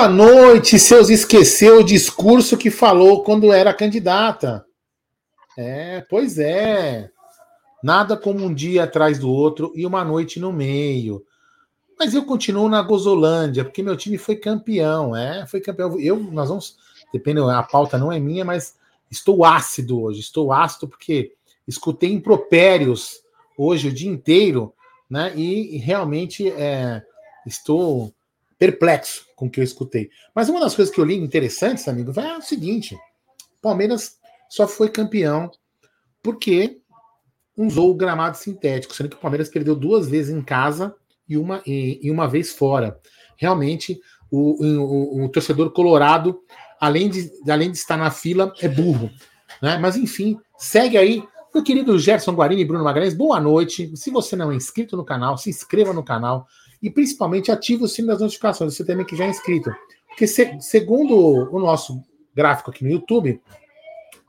Boa noite, seus esqueceu o discurso que falou quando era candidata. É, pois é. Nada como um dia atrás do outro e uma noite no meio. Mas eu continuo na Gozolândia, porque meu time foi campeão, é, foi campeão. Eu, nós vamos, depende, a pauta não é minha, mas estou ácido hoje, estou ácido porque escutei impropérios hoje o dia inteiro, né? E, e realmente é, estou perplexo com o que eu escutei. Mas uma das coisas que eu li interessantes, amigo, é o seguinte: Palmeiras só foi campeão porque usou o gramado sintético, sendo que o Palmeiras perdeu duas vezes em casa e uma, e, e uma vez fora. Realmente, o, o, o, torcedor colorado, além de, além de estar na fila, é burro. Né? Mas enfim, segue aí. Meu querido Gerson Guarini e Bruno Magalhães, boa noite. Se você não é inscrito no canal, se inscreva no canal e principalmente ative o sino das notificações, você também que já é inscrito. Porque se, segundo o nosso gráfico aqui no YouTube,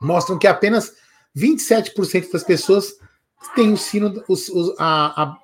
mostram que apenas 27% das pessoas têm o sino, os, os, a, a,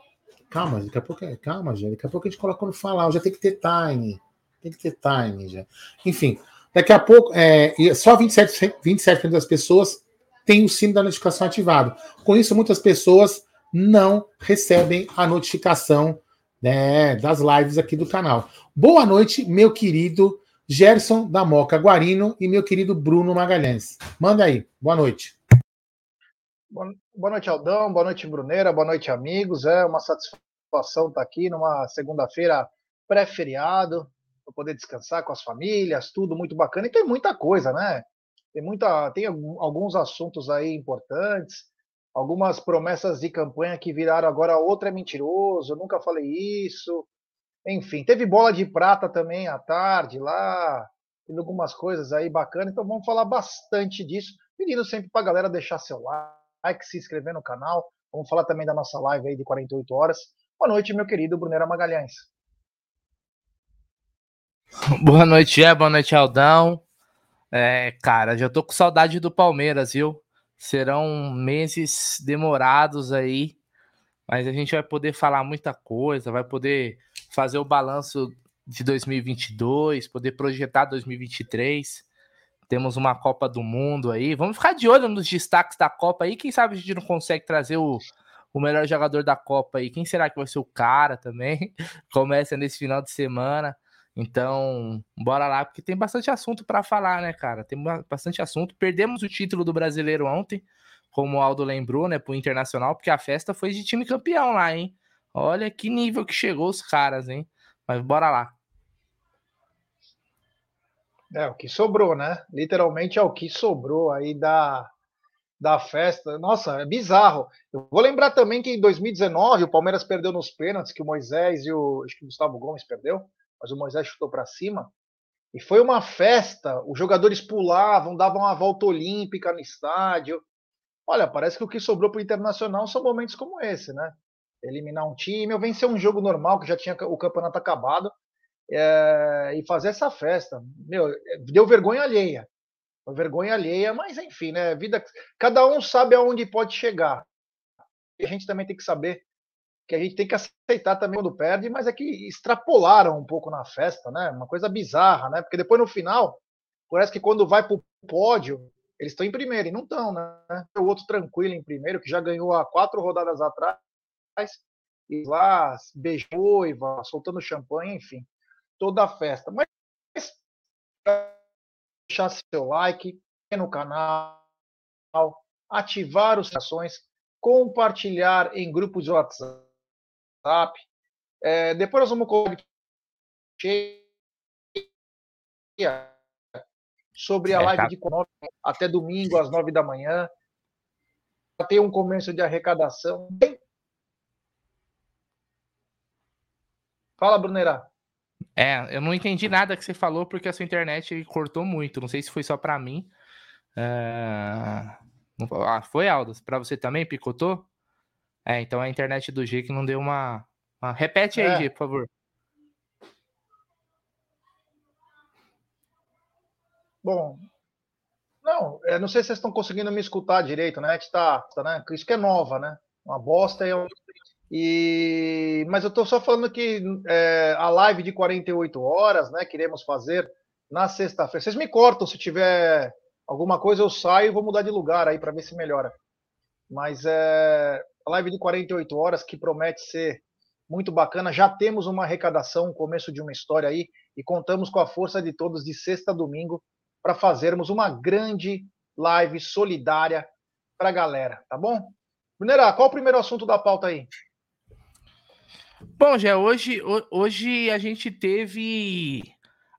Calma, daqui a pouco, é, calma, gente, daqui a pouco a gente coloca no falar, já tem que ter time, tem que ter time, já. Enfim, daqui a pouco, é, só 27%, 27 das pessoas têm o sino da notificação ativado. Com isso, muitas pessoas não recebem a notificação né, das lives aqui do canal. Boa noite, meu querido Gerson da Moca Guarino e meu querido Bruno Magalhães. Manda aí, boa noite. Boa noite, Aldão. Boa noite, Bruneira. Boa noite, amigos. É uma satisfação estar aqui numa segunda-feira pré-feriado, para poder descansar com as famílias, tudo muito bacana. E tem muita coisa, né? Tem, muita, tem alguns assuntos aí importantes, algumas promessas de campanha que viraram agora outra é mentiroso, nunca falei isso. Enfim, teve bola de prata também à tarde lá, teve algumas coisas aí bacanas, então vamos falar bastante disso. Pedindo sempre para a galera deixar seu like, se inscrever no canal. Vamos falar também da nossa live aí de 48 horas. Boa noite, meu querido Brunera Magalhães. Boa noite, é, boa noite, Aldão. É, cara, já tô com saudade do Palmeiras, viu? Serão meses demorados aí, mas a gente vai poder falar muita coisa, vai poder fazer o balanço de 2022, poder projetar 2023. Temos uma Copa do Mundo aí. Vamos ficar de olho nos destaques da Copa aí. Quem sabe a gente não consegue trazer o, o melhor jogador da Copa aí. Quem será que vai ser o cara também? Começa nesse final de semana. Então, bora lá, porque tem bastante assunto para falar, né, cara? Tem bastante assunto. Perdemos o título do brasileiro ontem, como o Aldo lembrou, né, pro Internacional, porque a festa foi de time campeão lá, hein? Olha que nível que chegou os caras, hein? Mas bora lá. É, o que sobrou, né? Literalmente é o que sobrou aí da, da festa. Nossa, é bizarro. Eu vou lembrar também que em 2019 o Palmeiras perdeu nos pênaltis, que o Moisés e o, acho que o Gustavo Gomes perdeu, mas o Moisés chutou para cima. E foi uma festa, os jogadores pulavam, davam uma volta olímpica no estádio. Olha, parece que o que sobrou para o Internacional são momentos como esse, né? Eliminar um time, ou vencer um jogo normal, que já tinha o campeonato acabado, é, e fazer essa festa. Meu, deu vergonha alheia. Vergonha alheia, mas enfim, né? Vida, cada um sabe aonde pode chegar. E a gente também tem que saber que a gente tem que aceitar também quando perde, mas é que extrapolaram um pouco na festa, né? Uma coisa bizarra, né? Porque depois no final, parece que quando vai para o pódio, eles estão em primeiro, e não estão, né? O outro tranquilo em primeiro, que já ganhou há quatro rodadas atrás, e lá beijou, e soltando champanhe, enfim toda a festa. Mas deixar seu like no canal, ativar as ações, compartilhar em grupos de WhatsApp. É, depois nós vamos colocar sobre a é, live tá. de econômica até domingo às nove da manhã. Tem um começo de arrecadação. Fala, Brunera. É, eu não entendi nada que você falou porque a sua internet cortou muito. Não sei se foi só para mim. É... Ah, foi, Aldo? Para você também picotou? É, então a internet do G que não deu uma. uma... Repete aí, é. G, por favor. Bom, não, eu não sei se vocês estão conseguindo me escutar direito, né? Tá, tá, né? Isso que é nova, né? Uma bosta é E, mas eu estou só falando que é, a live de 48 horas, né, queremos fazer na sexta-feira. Vocês me cortam se tiver alguma coisa, eu saio e vou mudar de lugar aí para ver se melhora. Mas é live de 48 horas que promete ser muito bacana. Já temos uma arrecadação, um começo de uma história aí, e contamos com a força de todos de sexta a domingo para fazermos uma grande live solidária para a galera, tá bom? Brunerá, qual o primeiro assunto da pauta aí? Bom, já hoje, hoje a gente teve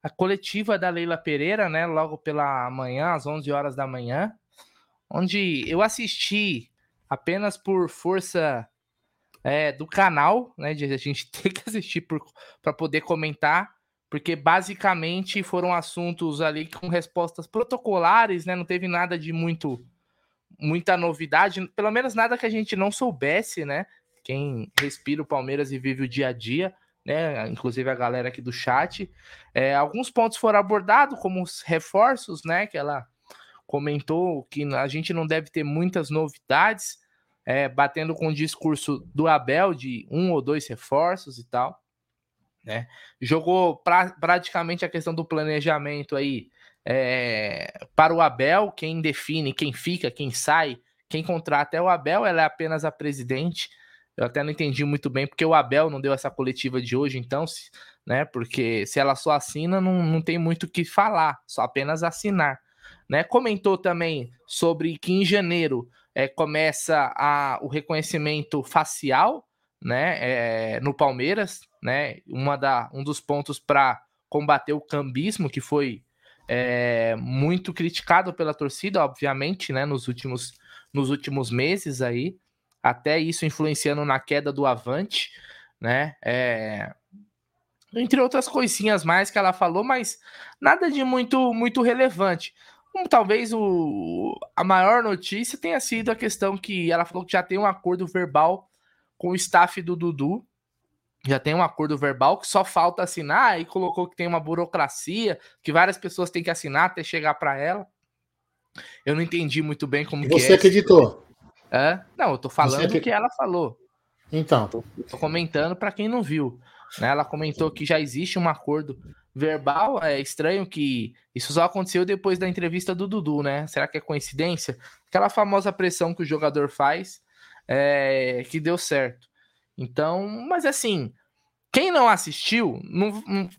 a coletiva da Leila Pereira, né? Logo pela manhã, às 11 horas da manhã, onde eu assisti apenas por força é, do canal, né? De a gente ter que assistir para poder comentar, porque basicamente foram assuntos ali com respostas protocolares, né? Não teve nada de muito muita novidade, pelo menos nada que a gente não soubesse, né? quem respira o Palmeiras e vive o dia a dia, né? Inclusive a galera aqui do chat. É, alguns pontos foram abordados, como os reforços, né? Que ela comentou que a gente não deve ter muitas novidades, é, batendo com o discurso do Abel de um ou dois reforços e tal. Né? Jogou pra, praticamente a questão do planejamento aí é, para o Abel, quem define, quem fica, quem sai, quem contrata é o Abel, ela é apenas a presidente. Eu até não entendi muito bem porque o Abel não deu essa coletiva de hoje, então, né? Porque se ela só assina, não, não tem muito o que falar, só apenas assinar. Né? Comentou também sobre que em janeiro é, começa a, o reconhecimento facial né, é, no Palmeiras, né? Uma da, um dos pontos para combater o cambismo, que foi é, muito criticado pela torcida, obviamente, né, nos últimos, nos últimos meses aí até isso influenciando na queda do Avante, né? É... Entre outras coisinhas mais que ela falou, mas nada de muito muito relevante. Um, talvez o, a maior notícia tenha sido a questão que ela falou que já tem um acordo verbal com o staff do Dudu. Já tem um acordo verbal que só falta assinar e colocou que tem uma burocracia, que várias pessoas têm que assinar até chegar para ela. Eu não entendi muito bem como Você que é. acreditou? É? Não, eu tô falando o que ela falou. Então. Tô, tô comentando para quem não viu. Né? Ela comentou que já existe um acordo verbal. É estranho que isso só aconteceu depois da entrevista do Dudu, né? Será que é coincidência? Aquela famosa pressão que o jogador faz é, que deu certo. Então, mas assim, quem não assistiu não,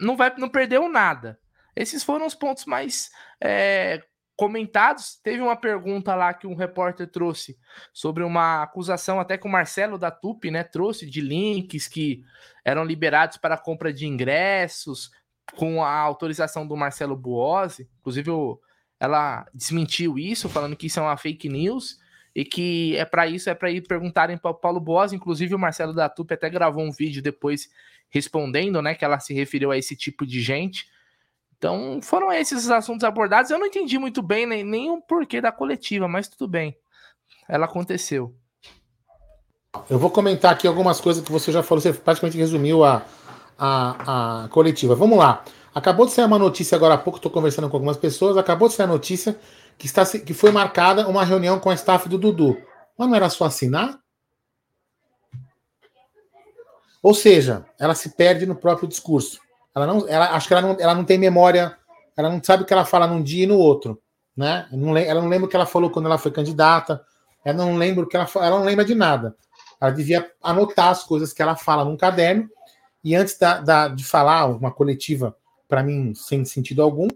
não, vai não perdeu nada. Esses foram os pontos mais é, comentados. Teve uma pergunta lá que um repórter trouxe sobre uma acusação até que o Marcelo da Tupi, né, trouxe de links que eram liberados para compra de ingressos com a autorização do Marcelo Buozzi. Inclusive, ela desmentiu isso, falando que isso é uma fake news e que é para isso, é para ir perguntarem para o Paulo Boas, inclusive o Marcelo da Tupi até gravou um vídeo depois respondendo, né, que ela se referiu a esse tipo de gente. Então, foram esses os assuntos abordados. Eu não entendi muito bem nem, nem o porquê da coletiva, mas tudo bem. Ela aconteceu. Eu vou comentar aqui algumas coisas que você já falou, você praticamente resumiu a, a, a coletiva. Vamos lá. Acabou de sair uma notícia agora há pouco, estou conversando com algumas pessoas. Acabou de sair a notícia que, está, que foi marcada uma reunião com a staff do Dudu. Mas não era só assinar? Ou seja, ela se perde no próprio discurso. Ela não, ela, acho que ela não, ela não tem memória, ela não sabe o que ela fala num dia e no outro, né? Ela não lembra o que ela falou quando ela foi candidata, ela não lembra o que ela, ela não lembra de nada. Ela devia anotar as coisas que ela fala num caderno e antes da, da de falar uma coletiva, para mim sem sentido algum,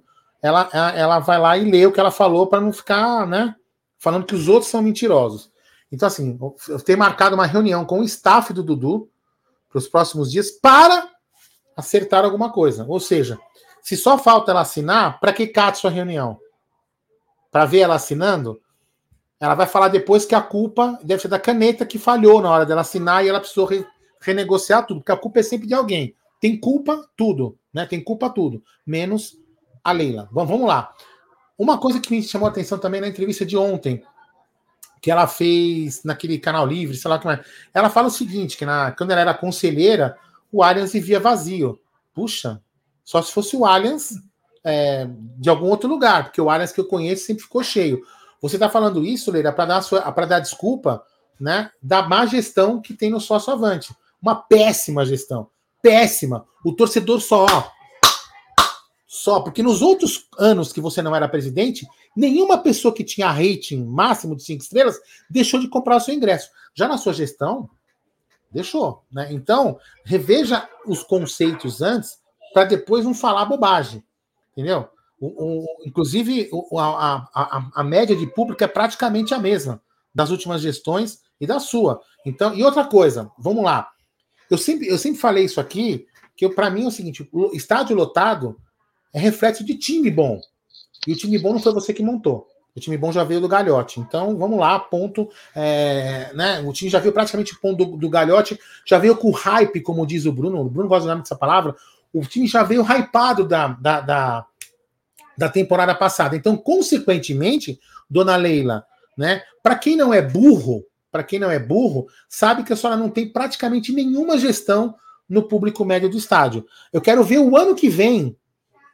ela, ela vai lá e lê o que ela falou para não ficar, né? Falando que os outros são mentirosos. Então, assim, eu tenho marcado uma reunião com o staff do Dudu para os próximos dias para acertar alguma coisa. Ou seja, se só falta ela assinar, para que cate sua reunião? Para ver ela assinando? Ela vai falar depois que a culpa deve ser da caneta que falhou na hora dela assinar e ela precisou re renegociar tudo, porque a culpa é sempre de alguém. Tem culpa tudo, né? Tem culpa tudo, menos a Leila. Bom, vamos lá. Uma coisa que me chamou a atenção também na entrevista de ontem, que ela fez naquele canal livre, sei lá como é. Ela fala o seguinte: que na, quando ela era conselheira, o Allianz vivia vazio. Puxa, só se fosse o Allianz é, de algum outro lugar, porque o Allianz que eu conheço sempre ficou cheio. Você está falando isso, Leila, para dar, dar desculpa né, da má gestão que tem no sócio avante. Uma péssima gestão. Péssima. O torcedor só, só, porque nos outros anos que você não era presidente, nenhuma pessoa que tinha rating máximo de cinco estrelas deixou de comprar o seu ingresso. Já na sua gestão, deixou. Né? Então, reveja os conceitos antes para depois não falar bobagem. Entendeu? O, o, inclusive, o, a, a, a, média de público é praticamente a mesma das últimas gestões e da sua. Então, e outra coisa, vamos lá. Eu sempre, eu sempre falei isso aqui, que para mim é o seguinte: estádio lotado é reflexo de time bom. E o time bom não foi você que montou. O time bom já veio do Galhote. Então, vamos lá, ponto. É, né, o time já veio praticamente ponto do, do Galhote, já veio com hype, como diz o Bruno. O Bruno gosta dessa palavra. O time já veio hypado da, da, da, da temporada passada. Então, consequentemente, dona Leila, né? Para quem não é burro, para quem não é burro, sabe que a senhora não tem praticamente nenhuma gestão no público médio do estádio. Eu quero ver o ano que vem,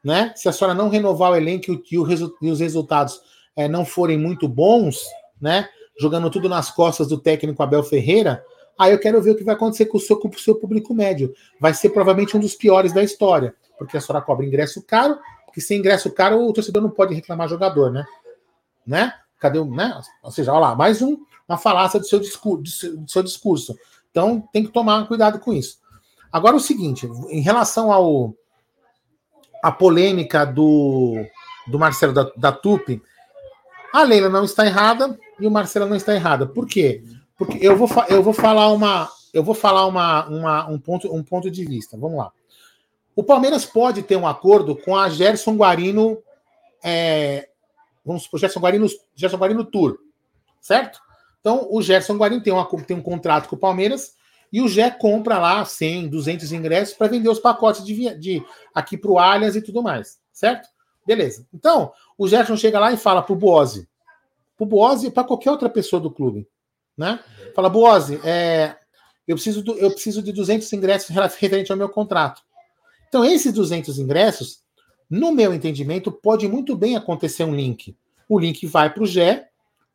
né? Se a senhora não renovar o elenco e, o, e os resultados é, não forem muito bons, né? Jogando tudo nas costas do técnico Abel Ferreira, aí eu quero ver o que vai acontecer com o seu, com o seu público médio. Vai ser provavelmente um dos piores da história, porque a senhora cobra ingresso caro, porque sem ingresso caro o torcedor não pode reclamar jogador, né? Né? Cadê o. Né? Ou seja, olha lá, mais um, uma falácia do seu, do seu discurso. Então tem que tomar cuidado com isso. Agora o seguinte, em relação ao a polêmica do, do Marcelo da, da Tupi, a Leila não está errada e o Marcelo não está errada. Por quê? Porque eu vou, eu vou falar uma eu vou falar uma, uma, um, ponto, um ponto de vista. Vamos lá. O Palmeiras pode ter um acordo com a Gerson Guarino é, vamos supor, Gerson Guarino, Gerson Guarino Tour, certo? Então, o Gerson Guarino tem, uma, tem um contrato com o Palmeiras e o Gé compra lá 100, 200 ingressos para vender os pacotes de, de aqui para o Allianz e tudo mais, certo? Beleza. Então, o Gerson chega lá e fala para o Boazzi, para o Boazzi e para qualquer outra pessoa do clube, né? Fala, Boazzi, é, eu, preciso do, eu preciso de 200 ingressos referente ao meu contrato. Então, esses 200 ingressos no meu entendimento, pode muito bem acontecer um link. O link vai para o GE,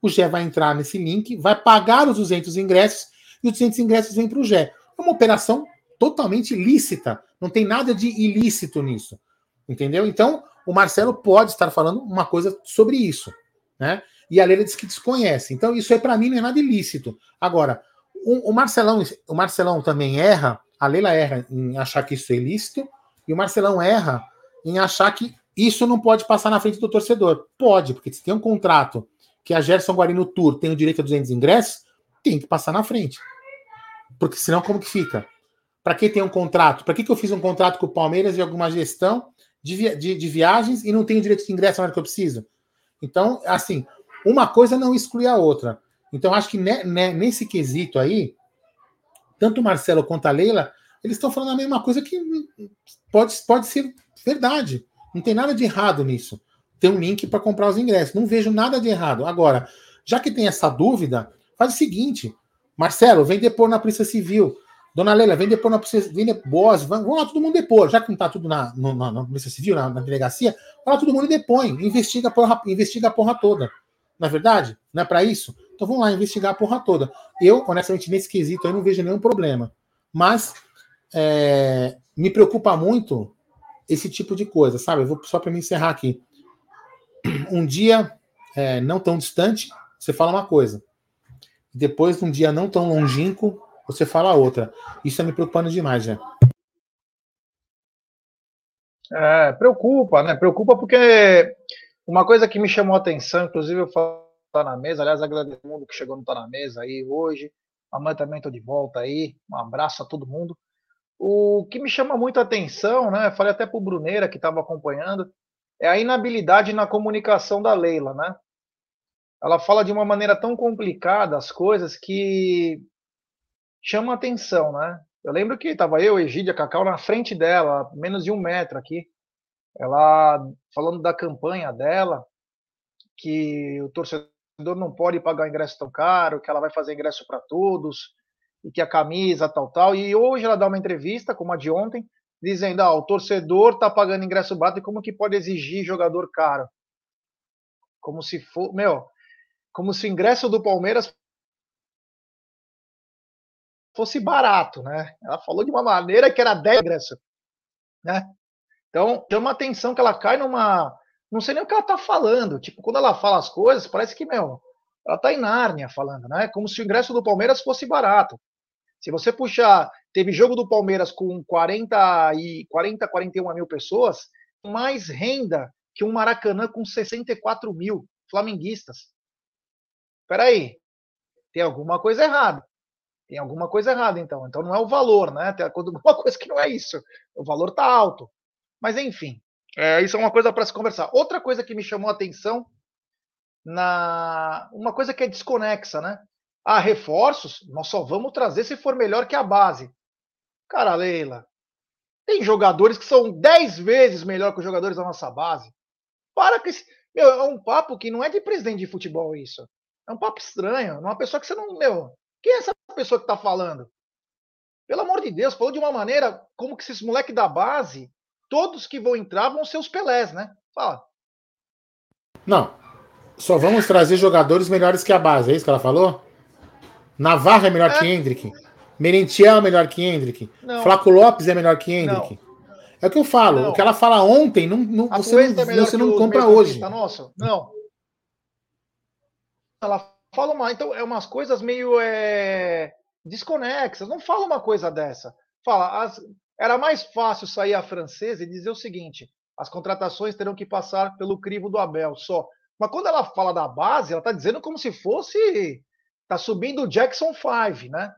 o GE vai entrar nesse link, vai pagar os 200 ingressos e os 200 ingressos vêm para o GE. É uma operação totalmente lícita, não tem nada de ilícito nisso. Entendeu? Então, o Marcelo pode estar falando uma coisa sobre isso, né? E a Leila diz que desconhece. Então, isso aí para mim não é nada ilícito. Agora, o, o, Marcelão, o Marcelão também erra, a Leila erra em achar que isso é ilícito, e o Marcelão erra em achar que isso não pode passar na frente do torcedor. Pode, porque se tem um contrato que a Gerson Guarino Tour tem o direito a 200 ingressos, tem que passar na frente. Porque senão como que fica? Para que tem um contrato? Para que, que eu fiz um contrato com o Palmeiras e alguma gestão de, via de, de viagens e não tenho direito de ingresso na hora que eu preciso? Então, assim, uma coisa não exclui a outra. Então, acho que ne, ne, nesse quesito aí, tanto o Marcelo quanto a Leila, eles estão falando a mesma coisa que pode, pode ser Verdade. Não tem nada de errado nisso. Tem um link para comprar os ingressos. Não vejo nada de errado. Agora, já que tem essa dúvida, faz o seguinte: Marcelo, vem depor na Polícia Civil. Dona Leila, vem depor na Polícia Civil. Boas, vamos lá todo mundo depor. Já que não está tudo na, na, na, Polícia Civil, na, na delegacia, vai lá todo mundo depõe. Investiga a, porra, investiga a porra toda. Na é verdade? Não é para isso? Então vamos lá, investigar a porra toda. Eu, honestamente, nesse quesito, eu não vejo nenhum problema. Mas é, me preocupa muito esse tipo de coisa, sabe? Eu vou só para me encerrar aqui. Um dia é, não tão distante, você fala uma coisa. Depois, um dia não tão longínquo, você fala outra. Isso está me preocupando demais, já. É, preocupa, né? Preocupa porque uma coisa que me chamou a atenção, inclusive eu falo tá na mesa, aliás, agradeço todo mundo que chegou no Tá na Mesa aí hoje. Amanhã também estou de volta aí. Um abraço a todo mundo. O que me chama muito a atenção, né? Falei até para o Bruneira que estava acompanhando, é a inabilidade na comunicação da Leila, né? Ela fala de uma maneira tão complicada as coisas que chama atenção, né? Eu lembro que estava eu, Egídia, Cacau na frente dela, menos de um metro aqui. Ela falando da campanha dela, que o torcedor não pode pagar ingresso tão caro, que ela vai fazer ingresso para todos, e que a camisa, tal, tal. E hoje ela dá uma entrevista, como a de ontem, dizendo: ah, o torcedor está pagando ingresso barato e como que pode exigir jogador caro? Como se for, meu, como se o ingresso do Palmeiras fosse barato, né? Ela falou de uma maneira que era 10 ingressos, né? Então, chama atenção que ela cai numa. Não sei nem o que ela tá falando. Tipo, quando ela fala as coisas, parece que, meu, ela tá em Nárnia falando, né? Como se o ingresso do Palmeiras fosse barato. Se você puxar, teve jogo do Palmeiras com 40 e 40, 41 mil pessoas, mais renda que um Maracanã com 64 mil flamenguistas. Peraí, tem alguma coisa errada. Tem alguma coisa errada, então. Então não é o valor, né? Tem alguma coisa que não é isso. O valor tá alto. Mas enfim, é, isso é uma coisa para se conversar. Outra coisa que me chamou a atenção na uma coisa que é desconexa, né? Ah, reforços, nós só vamos trazer se for melhor que a base. Cara, Leila, tem jogadores que são 10 vezes melhor que os jogadores da nossa base. Para que meu, é um papo que não é de presidente de futebol isso. É um papo estranho, uma pessoa que você não, meu, quem é essa pessoa que está falando? Pelo amor de Deus, falou de uma maneira como que esses moleques da base todos que vão entrar vão ser os Pelés, né? Fala. Não. Só vamos trazer jogadores melhores que a base, é isso que ela falou? Navarra é melhor é. que Hendrick. Merentiel é melhor que Hendrick. Não. Flaco Lopes é melhor que Hendrick. Não. É o que eu falo. Não. O que ela fala ontem, não, não você não, é você não compra hoje. Nosso? Não. Ela fala uma. Então, é umas coisas meio é, desconexas. Não fala uma coisa dessa. Fala, as, era mais fácil sair a francesa e dizer o seguinte: as contratações terão que passar pelo crivo do Abel só. Mas quando ela fala da base, ela está dizendo como se fosse. Está subindo o Jackson 5, né?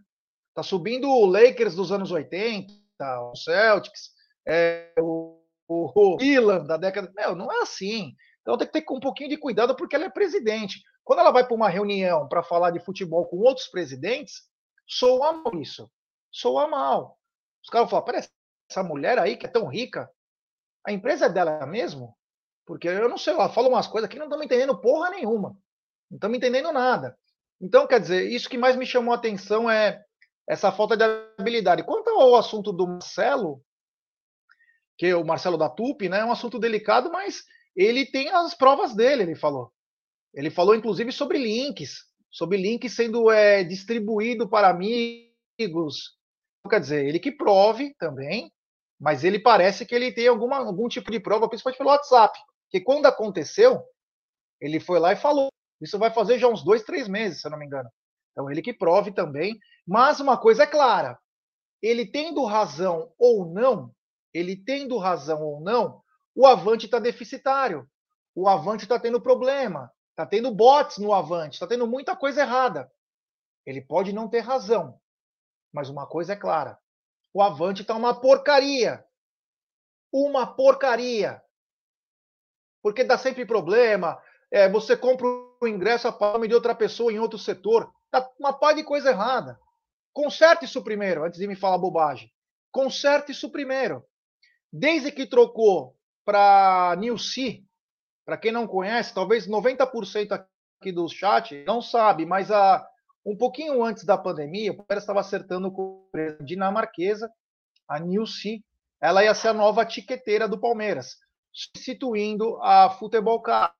Está subindo o Lakers dos anos 80, o Celtics, é, o, o, o Milan da década. Meu, não é assim. Então tem que ter um pouquinho de cuidado porque ela é presidente. Quando ela vai para uma reunião para falar de futebol com outros presidentes, soa mal isso. Soa mal. Os caras falam, peraí, essa mulher aí que é tão rica, a empresa é dela mesmo? Porque eu não sei, ela fala umas coisas que não estamos entendendo porra nenhuma. Não estamos entendendo nada. Então, quer dizer, isso que mais me chamou a atenção é essa falta de habilidade. Quanto ao assunto do Marcelo, que é o Marcelo da Tupi, né, é um assunto delicado, mas ele tem as provas dele, ele falou. Ele falou, inclusive, sobre links, sobre links sendo é, distribuído para amigos, quer dizer, ele que prove também, mas ele parece que ele tem alguma, algum tipo de prova, principalmente pelo WhatsApp. Que quando aconteceu, ele foi lá e falou. Isso vai fazer já uns dois, três meses, se eu não me engano. Então ele que prove também. Mas uma coisa é clara: ele tendo razão ou não, ele tendo razão ou não, o Avante está deficitário. O Avante está tendo problema. Está tendo bots no Avante. Está tendo muita coisa errada. Ele pode não ter razão, mas uma coisa é clara: o Avante está uma porcaria. Uma porcaria. Porque dá sempre problema. É, você compra o ingresso a nome de outra pessoa em outro setor. Tá uma pá de coisa errada. Conserte isso primeiro, antes de me falar bobagem. Conserte isso primeiro. Desde que trocou para Nilce, para quem não conhece, talvez 90% aqui do chat não sabe, mas a um pouquinho antes da pandemia, o Palmeiras estava acertando com a empresa dinamarquesa, a Nilce, ela ia ser a nova tiqueteira do Palmeiras, substituindo a Futebol Car.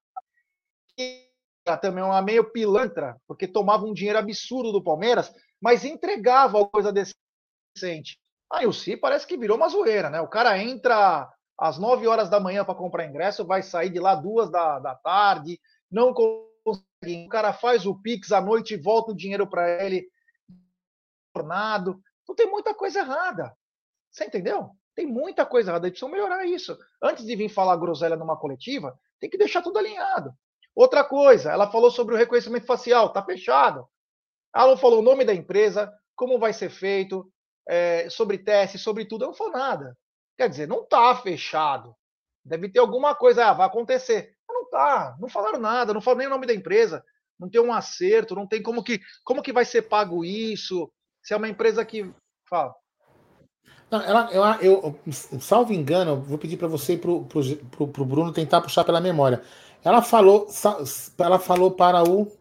Também uma meio pilantra, porque tomava um dinheiro absurdo do Palmeiras, mas entregava alguma coisa decente. A Nilce parece que virou uma zoeira, né? O cara entra às 9 horas da manhã para comprar ingresso, vai sair de lá duas da, da tarde, não o cara faz o Pix à noite e volta o dinheiro para ele tornado. Então tem muita coisa errada. Você entendeu? Tem muita coisa errada. Eles precisam melhorar isso. Antes de vir falar groselha numa coletiva, tem que deixar tudo alinhado. Outra coisa, ela falou sobre o reconhecimento facial, tá fechado. Ela não falou o nome da empresa, como vai ser feito, é, sobre teste, sobre tudo. Ela não falou nada. Quer dizer, não tá fechado. Deve ter alguma coisa, ah, vai acontecer tá, não falaram nada, não falaram nem o nome da empresa, não tem um acerto, não tem como que, como que vai ser pago isso, se é uma empresa que. Fala. Não, ela, eu, eu, salvo engano, vou pedir para você e para o Bruno tentar puxar pela memória. Ela falou, ela falou para o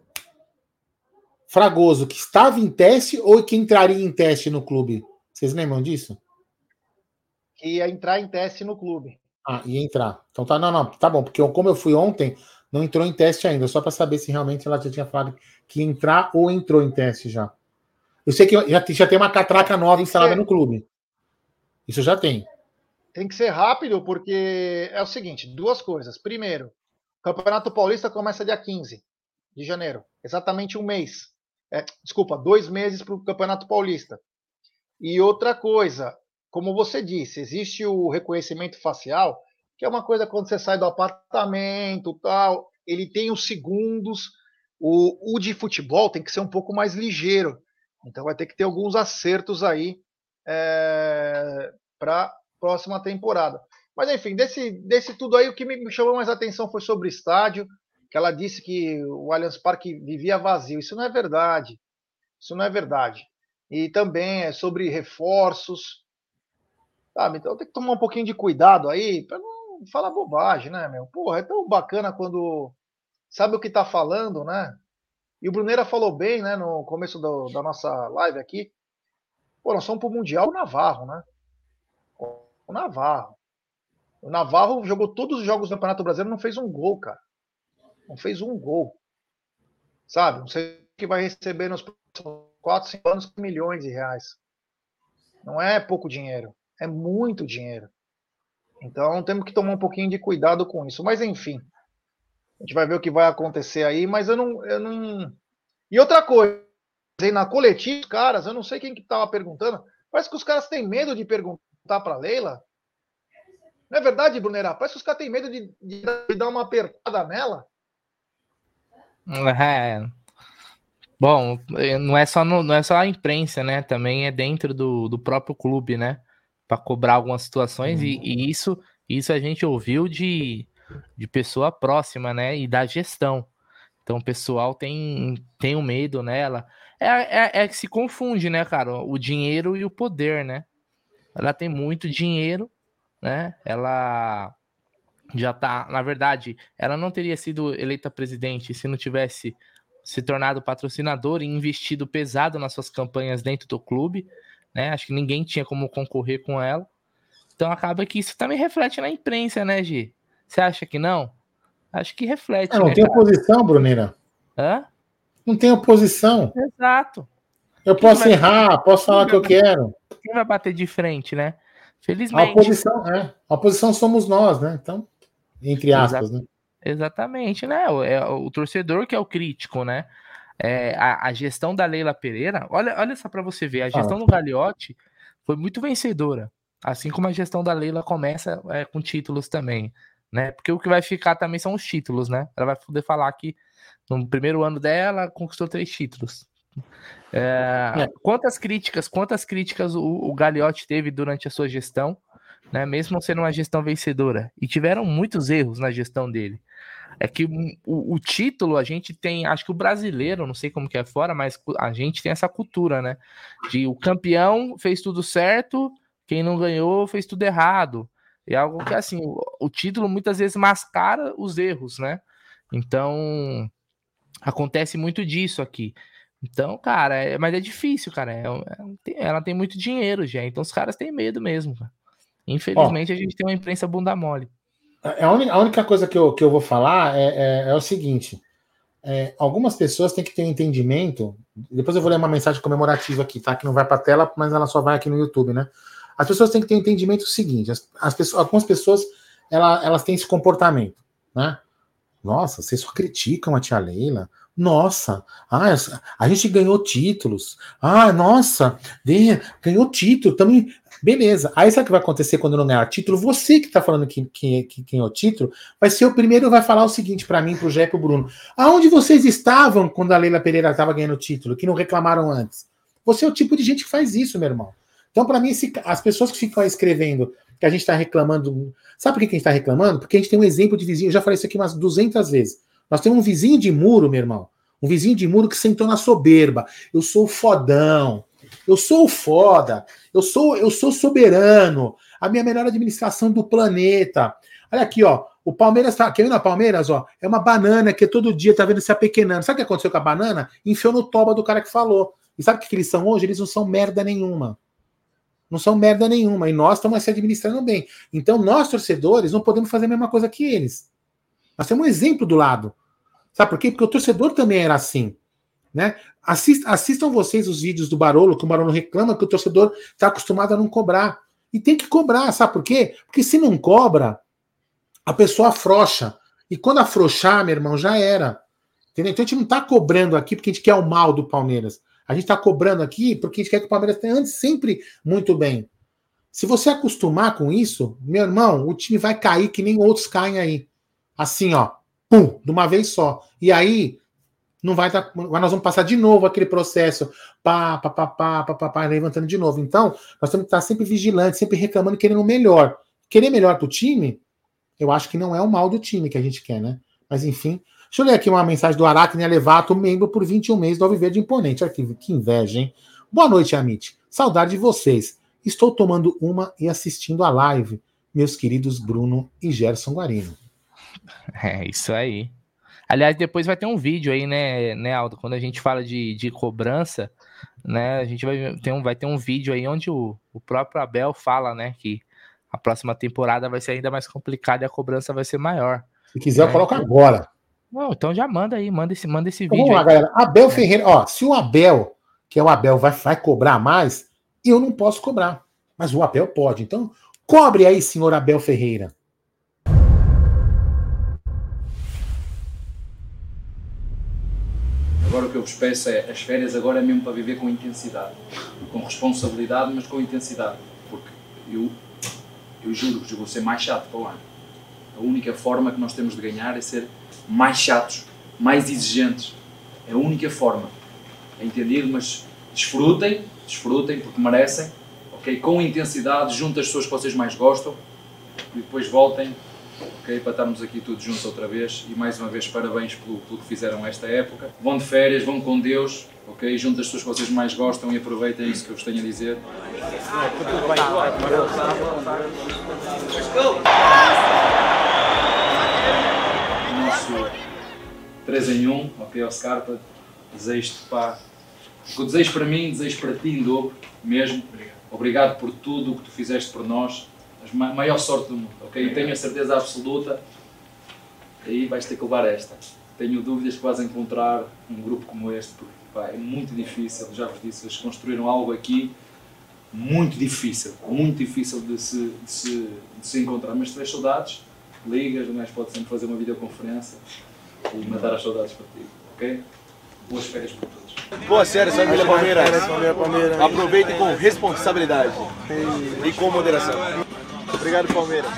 Fragoso que estava em teste ou que entraria em teste no clube. Vocês lembram disso? Que ia entrar em teste no clube. Ah, ia entrar. Então tá, não, não, tá bom, porque eu, como eu fui ontem, não entrou em teste ainda, só para saber se realmente ela já tinha falado que ia entrar ou entrou em teste já. Eu sei que já, já tem uma catraca nova instalada no clube. Isso já tem. Tem que ser rápido, porque é o seguinte: duas coisas. Primeiro, Campeonato Paulista começa dia 15 de janeiro, exatamente um mês. É, desculpa, dois meses para o Campeonato Paulista. E outra coisa, como você disse, existe o reconhecimento facial, que é uma coisa quando você sai do apartamento, tal, ele tem os segundos. O, o de futebol tem que ser um pouco mais ligeiro. Então vai ter que ter alguns acertos aí é, para próxima temporada. Mas enfim, desse, desse tudo aí, o que me chamou mais atenção foi sobre estádio, que ela disse que o Allianz Parque vivia vazio. Isso não é verdade. Isso não é verdade. E também é sobre reforços. Sabe? Então tem que tomar um pouquinho de cuidado aí para não falar bobagem, né, meu? Porra, é tão bacana quando sabe o que está falando, né? E o Bruneira falou bem, né, no começo do, da nossa live aqui. Pô, nós somos pro Mundial o Navarro, né? O Navarro. O Navarro jogou todos os jogos do Campeonato Brasileiro não fez um gol, cara. Não fez um gol. Sabe? Não sei que vai receber nos próximos 4, 5 anos milhões de reais. Não é pouco dinheiro. É muito dinheiro. Então temos que tomar um pouquinho de cuidado com isso. Mas enfim. A gente vai ver o que vai acontecer aí, mas eu não. Eu não... E outra coisa, na coletiva, caras, eu não sei quem que estava perguntando, parece que os caras têm medo de perguntar para Leila. Não é verdade, Brunera? Parece que os caras têm medo de, de, dar uma apertada nela. É. Bom, não é só no, não é só a imprensa, né? Também é dentro do, do próprio clube, né? Para cobrar algumas situações e, e, isso isso a gente ouviu de de pessoa próxima, né? E da gestão. Então o pessoal tem, tem um medo nela. É, é, é que se confunde, né, cara? O dinheiro e o poder, né? Ela tem muito dinheiro, né? Ela já tá, na verdade, ela não teria sido eleita presidente se não tivesse se tornado patrocinador e investido pesado nas suas campanhas dentro do clube, né? Acho que ninguém tinha como concorrer com ela. Então acaba que isso também reflete na imprensa, né, Gi? Você acha que não? Acho que reflete. não né, tem cara? oposição, Brunina. Hã? Não tem oposição. Exato. Eu Quem posso vai... errar, posso falar o que eu quero. Quem vai bater de frente, né? Felizmente. A oposição, é. A oposição somos nós, né? Então, entre aspas, né? Exatamente, né? O, é o torcedor que é o crítico, né? É, a, a, gestão da Leila Pereira, olha, olha só para você ver, a gestão ah. do Gagliotti foi muito vencedora, assim como a gestão da Leila começa é, com títulos também né? Porque o que vai ficar também são os títulos, né? Ela vai poder falar que no primeiro ano dela conquistou três títulos. É, é. Quantas críticas, quantas críticas o, o Gagliotti teve durante a sua gestão, né? Mesmo sendo uma gestão vencedora, e tiveram muitos erros na gestão dele. É que o, o, título a gente tem, acho que o brasileiro, não sei como que é fora, mas a gente tem essa cultura, né? De o campeão fez tudo certo, quem não ganhou fez tudo errado. É algo que, assim, o, o título muitas vezes mascara os erros, né? Então, acontece muito disso aqui. Então, cara, é, mas é difícil, cara. É, é, ela tem muito dinheiro já, então os caras têm medo mesmo. Cara. Infelizmente, Ó, a gente tem uma imprensa bunda mole. É, a, única, a única coisa que eu, que eu vou falar é, é, é o seguinte: é, algumas pessoas têm que ter um entendimento. Depois eu vou ler uma mensagem comemorativa aqui, tá? Que não vai para tela, mas ela só vai aqui no YouTube, né? As pessoas têm que ter um entendimento seguinte: as, as pessoas, algumas pessoas ela, elas têm esse comportamento, né? Nossa, vocês só criticam a tia Leila. Nossa, ah, a gente ganhou títulos. Ah, nossa, ganhou título também. Beleza. Aí sabe o que vai acontecer quando não ganhar título? Você que tá falando que, que, que ganhou título, vai ser o primeiro vai falar o seguinte para mim, pro Jé e Bruno. Aonde vocês estavam quando a Leila Pereira estava ganhando título, que não reclamaram antes? Você é o tipo de gente que faz isso, meu irmão. Então, para mim, esse, as pessoas que ficam escrevendo que a gente está reclamando. Sabe por que a gente está reclamando? Porque a gente tem um exemplo de vizinho. Eu já falei isso aqui umas 200 vezes. Nós temos um vizinho de muro, meu irmão. Um vizinho de muro que sentou na soberba. Eu sou fodão. Eu sou foda. Eu sou, eu sou soberano. A minha melhor administração do planeta. Olha aqui, ó. O Palmeiras tá. Quer ver na Palmeiras, ó? É uma banana que todo dia tá vendo se apequenando. Sabe o que aconteceu com a banana? Enfiou no toba do cara que falou. E sabe o que eles são hoje? Eles não são merda nenhuma não são merda nenhuma. E nós estamos se administrando bem. Então, nós, torcedores, não podemos fazer a mesma coisa que eles. Nós temos um exemplo do lado. Sabe por quê? Porque o torcedor também era assim. Né? Assistam, assistam vocês os vídeos do Barolo, que o Barolo reclama que o torcedor está acostumado a não cobrar. E tem que cobrar, sabe por quê? Porque se não cobra, a pessoa afrouxa. E quando afrouxar, meu irmão, já era. Entendeu? Então a gente não está cobrando aqui porque a gente quer o mal do Palmeiras. A gente está cobrando aqui porque a gente quer que o Palmeiras tenha antes sempre muito bem. Se você acostumar com isso, meu irmão, o time vai cair que nem outros caem aí. Assim, ó, pum, de uma vez só. E aí não vai estar. Tá, nós vamos passar de novo aquele processo, pá, pá, pá, pá, pá, pá, pá, levantando de novo. Então, nós temos que estar sempre vigilantes, sempre reclamando, querendo o melhor. Querer melhor para o time, eu acho que não é o mal do time que a gente quer, né? Mas enfim. Deixa eu ler aqui uma mensagem do Aracne Elevato, membro por 21 meses do Alviverde Imponente. Que, que inveja, hein? Boa noite, Amit. Saudade de vocês. Estou tomando uma e assistindo a live, meus queridos Bruno e Gerson Guarino. É isso aí. Aliás, depois vai ter um vídeo aí, né, né Aldo? Quando a gente fala de, de cobrança, né? A gente vai ter um, vai ter um vídeo aí onde o, o próprio Abel fala, né, que a próxima temporada vai ser ainda mais complicada e a cobrança vai ser maior. Se quiser, né? coloca agora. Não, então já manda aí, manda esse, manda esse então, vídeo. Vamos lá, aí. galera. Abel é. Ferreira, ó, se o Abel, que é o Abel, vai, vai cobrar mais, eu não posso cobrar. Mas o Abel pode. Então, cobre aí, senhor Abel Ferreira. Eu vos peço é, as férias agora é mesmo para viver com intensidade, com responsabilidade, mas com intensidade, porque eu, eu juro-vos, eu vou ser mais chato para o ano. A única forma que nós temos de ganhar é ser mais chatos, mais exigentes. É a única forma. É entendido, mas desfrutem, desfrutem porque merecem, ok? Com intensidade, junto às pessoas que vocês mais gostam e depois voltem ok? Para estarmos aqui todos juntos outra vez e mais uma vez parabéns pelo, pelo que fizeram esta época. Vão de férias, vão com Deus, ok? Junto às pessoas que vocês mais gostam e aproveitem isso que eu vos tenho a dizer. Nosso 3 em 1, ok, Oscar, desejo-te para. O que desejo para mim, desejo para ti em dobro, mesmo. Obrigado por tudo o que tu fizeste por nós a maior sorte do mundo, ok? E tenho a certeza absoluta que aí vais ter que levar esta. Tenho dúvidas que vais encontrar um grupo como este, porque pá, é muito difícil, já vos disse, eles construíram algo aqui muito difícil, muito difícil de se, de se, de se encontrar. Mas tiver saudades, ligas, o gajo pode sempre fazer uma videoconferência e matar as saudades para ti, ok? Boas férias para todos. Boa série, família Palmeiras. Aproveitem com responsabilidade e com moderação. Obrigado, Palmeiras.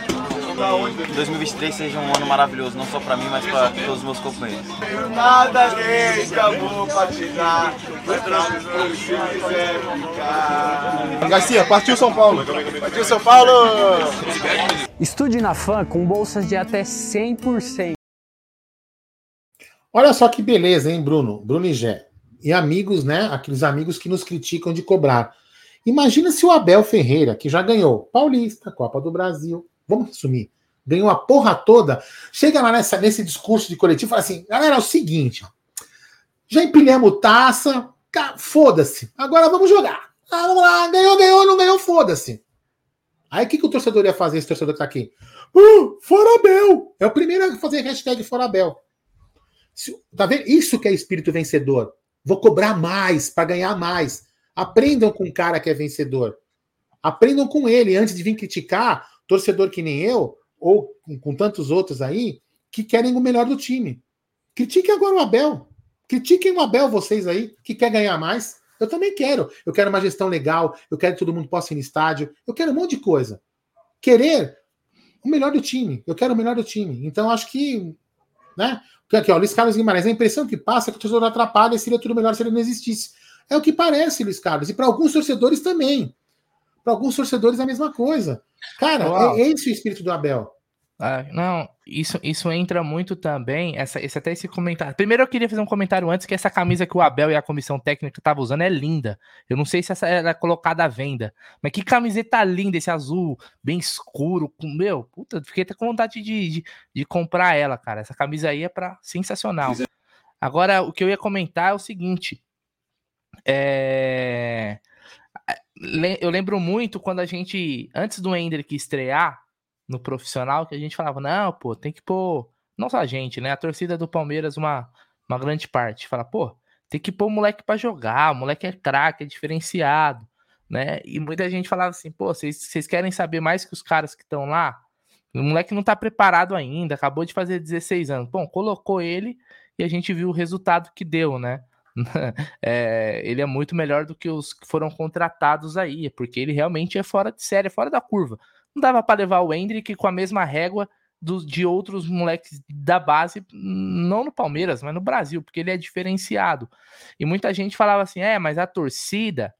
2023 seja um ano maravilhoso, não só para mim, mas para todos os meus companheiros. Nada nem acabou patinar, mas se quiser ficar. Garcia, partiu São Paulo. Partiu São Paulo! Estude na FAM com bolsas de até 100%. Olha só que beleza, hein, Bruno? Bruno e Gé. E amigos, né? Aqueles amigos que nos criticam de cobrar. Imagina se o Abel Ferreira, que já ganhou Paulista, Copa do Brasil, vamos resumir, ganhou a porra toda, chega lá nessa, nesse discurso de coletivo e fala assim: galera, é o seguinte, ó, já empilhamos taça, foda-se, agora vamos jogar. Ah, vamos lá, ganhou, ganhou, não ganhou, foda-se. Aí o que, que o torcedor ia fazer, esse torcedor que tá aqui? Uh, fora Abel! É o primeiro a fazer hashtag fora Abel. Tá vendo? Isso que é espírito vencedor. Vou cobrar mais para ganhar mais. Aprendam com o cara que é vencedor. Aprendam com ele antes de vir criticar torcedor que nem eu, ou com, tantos outros aí, que querem o melhor do time. Critiquem agora o Abel. Critiquem o Abel, vocês aí, que quer ganhar mais. Eu também quero. Eu quero uma gestão legal, eu quero que todo mundo possa ir no estádio, eu quero um monte de coisa. Querer o melhor do time. Eu quero o melhor do time. Então, acho que. Né? Aqui, ó, Luiz Carlos Guimarães, a impressão que passa é que o torcedor atrapalha seria tudo melhor se ele não existisse. É o que parece, Luiz Carlos. E para alguns torcedores também. Para alguns torcedores é a mesma coisa. Cara, é, é esse o espírito do Abel. Ah, não, isso, isso entra muito também. Essa, esse, até esse comentário. Primeiro, eu queria fazer um comentário antes que essa camisa que o Abel e a comissão técnica estavam usando é linda. Eu não sei se essa era colocada à venda, mas que camiseta linda, esse azul bem escuro. Com, meu, puta, fiquei até com vontade de, de, de comprar ela, cara. Essa camisa aí é para sensacional. Agora, o que eu ia comentar é o seguinte: é... Eu lembro muito quando a gente, antes do Hendrick estrear no profissional, que a gente falava, não, pô, tem que pôr, não só a gente, né? A torcida do Palmeiras, uma, uma grande parte, fala, pô, Tem que pôr o moleque para jogar, o moleque é craque, é diferenciado, né? E muita gente falava assim, pô, vocês querem saber mais que os caras que estão lá? O moleque não tá preparado ainda, acabou de fazer 16 anos. Bom, colocou ele e a gente viu o resultado que deu, né? é, ele é muito melhor do que os que foram contratados aí, porque ele realmente é fora de série, fora da curva. Não dava para levar o Hendrick com a mesma régua do, de outros moleques da base, não no Palmeiras, mas no Brasil, porque ele é diferenciado. E muita gente falava assim: é, mas a torcida,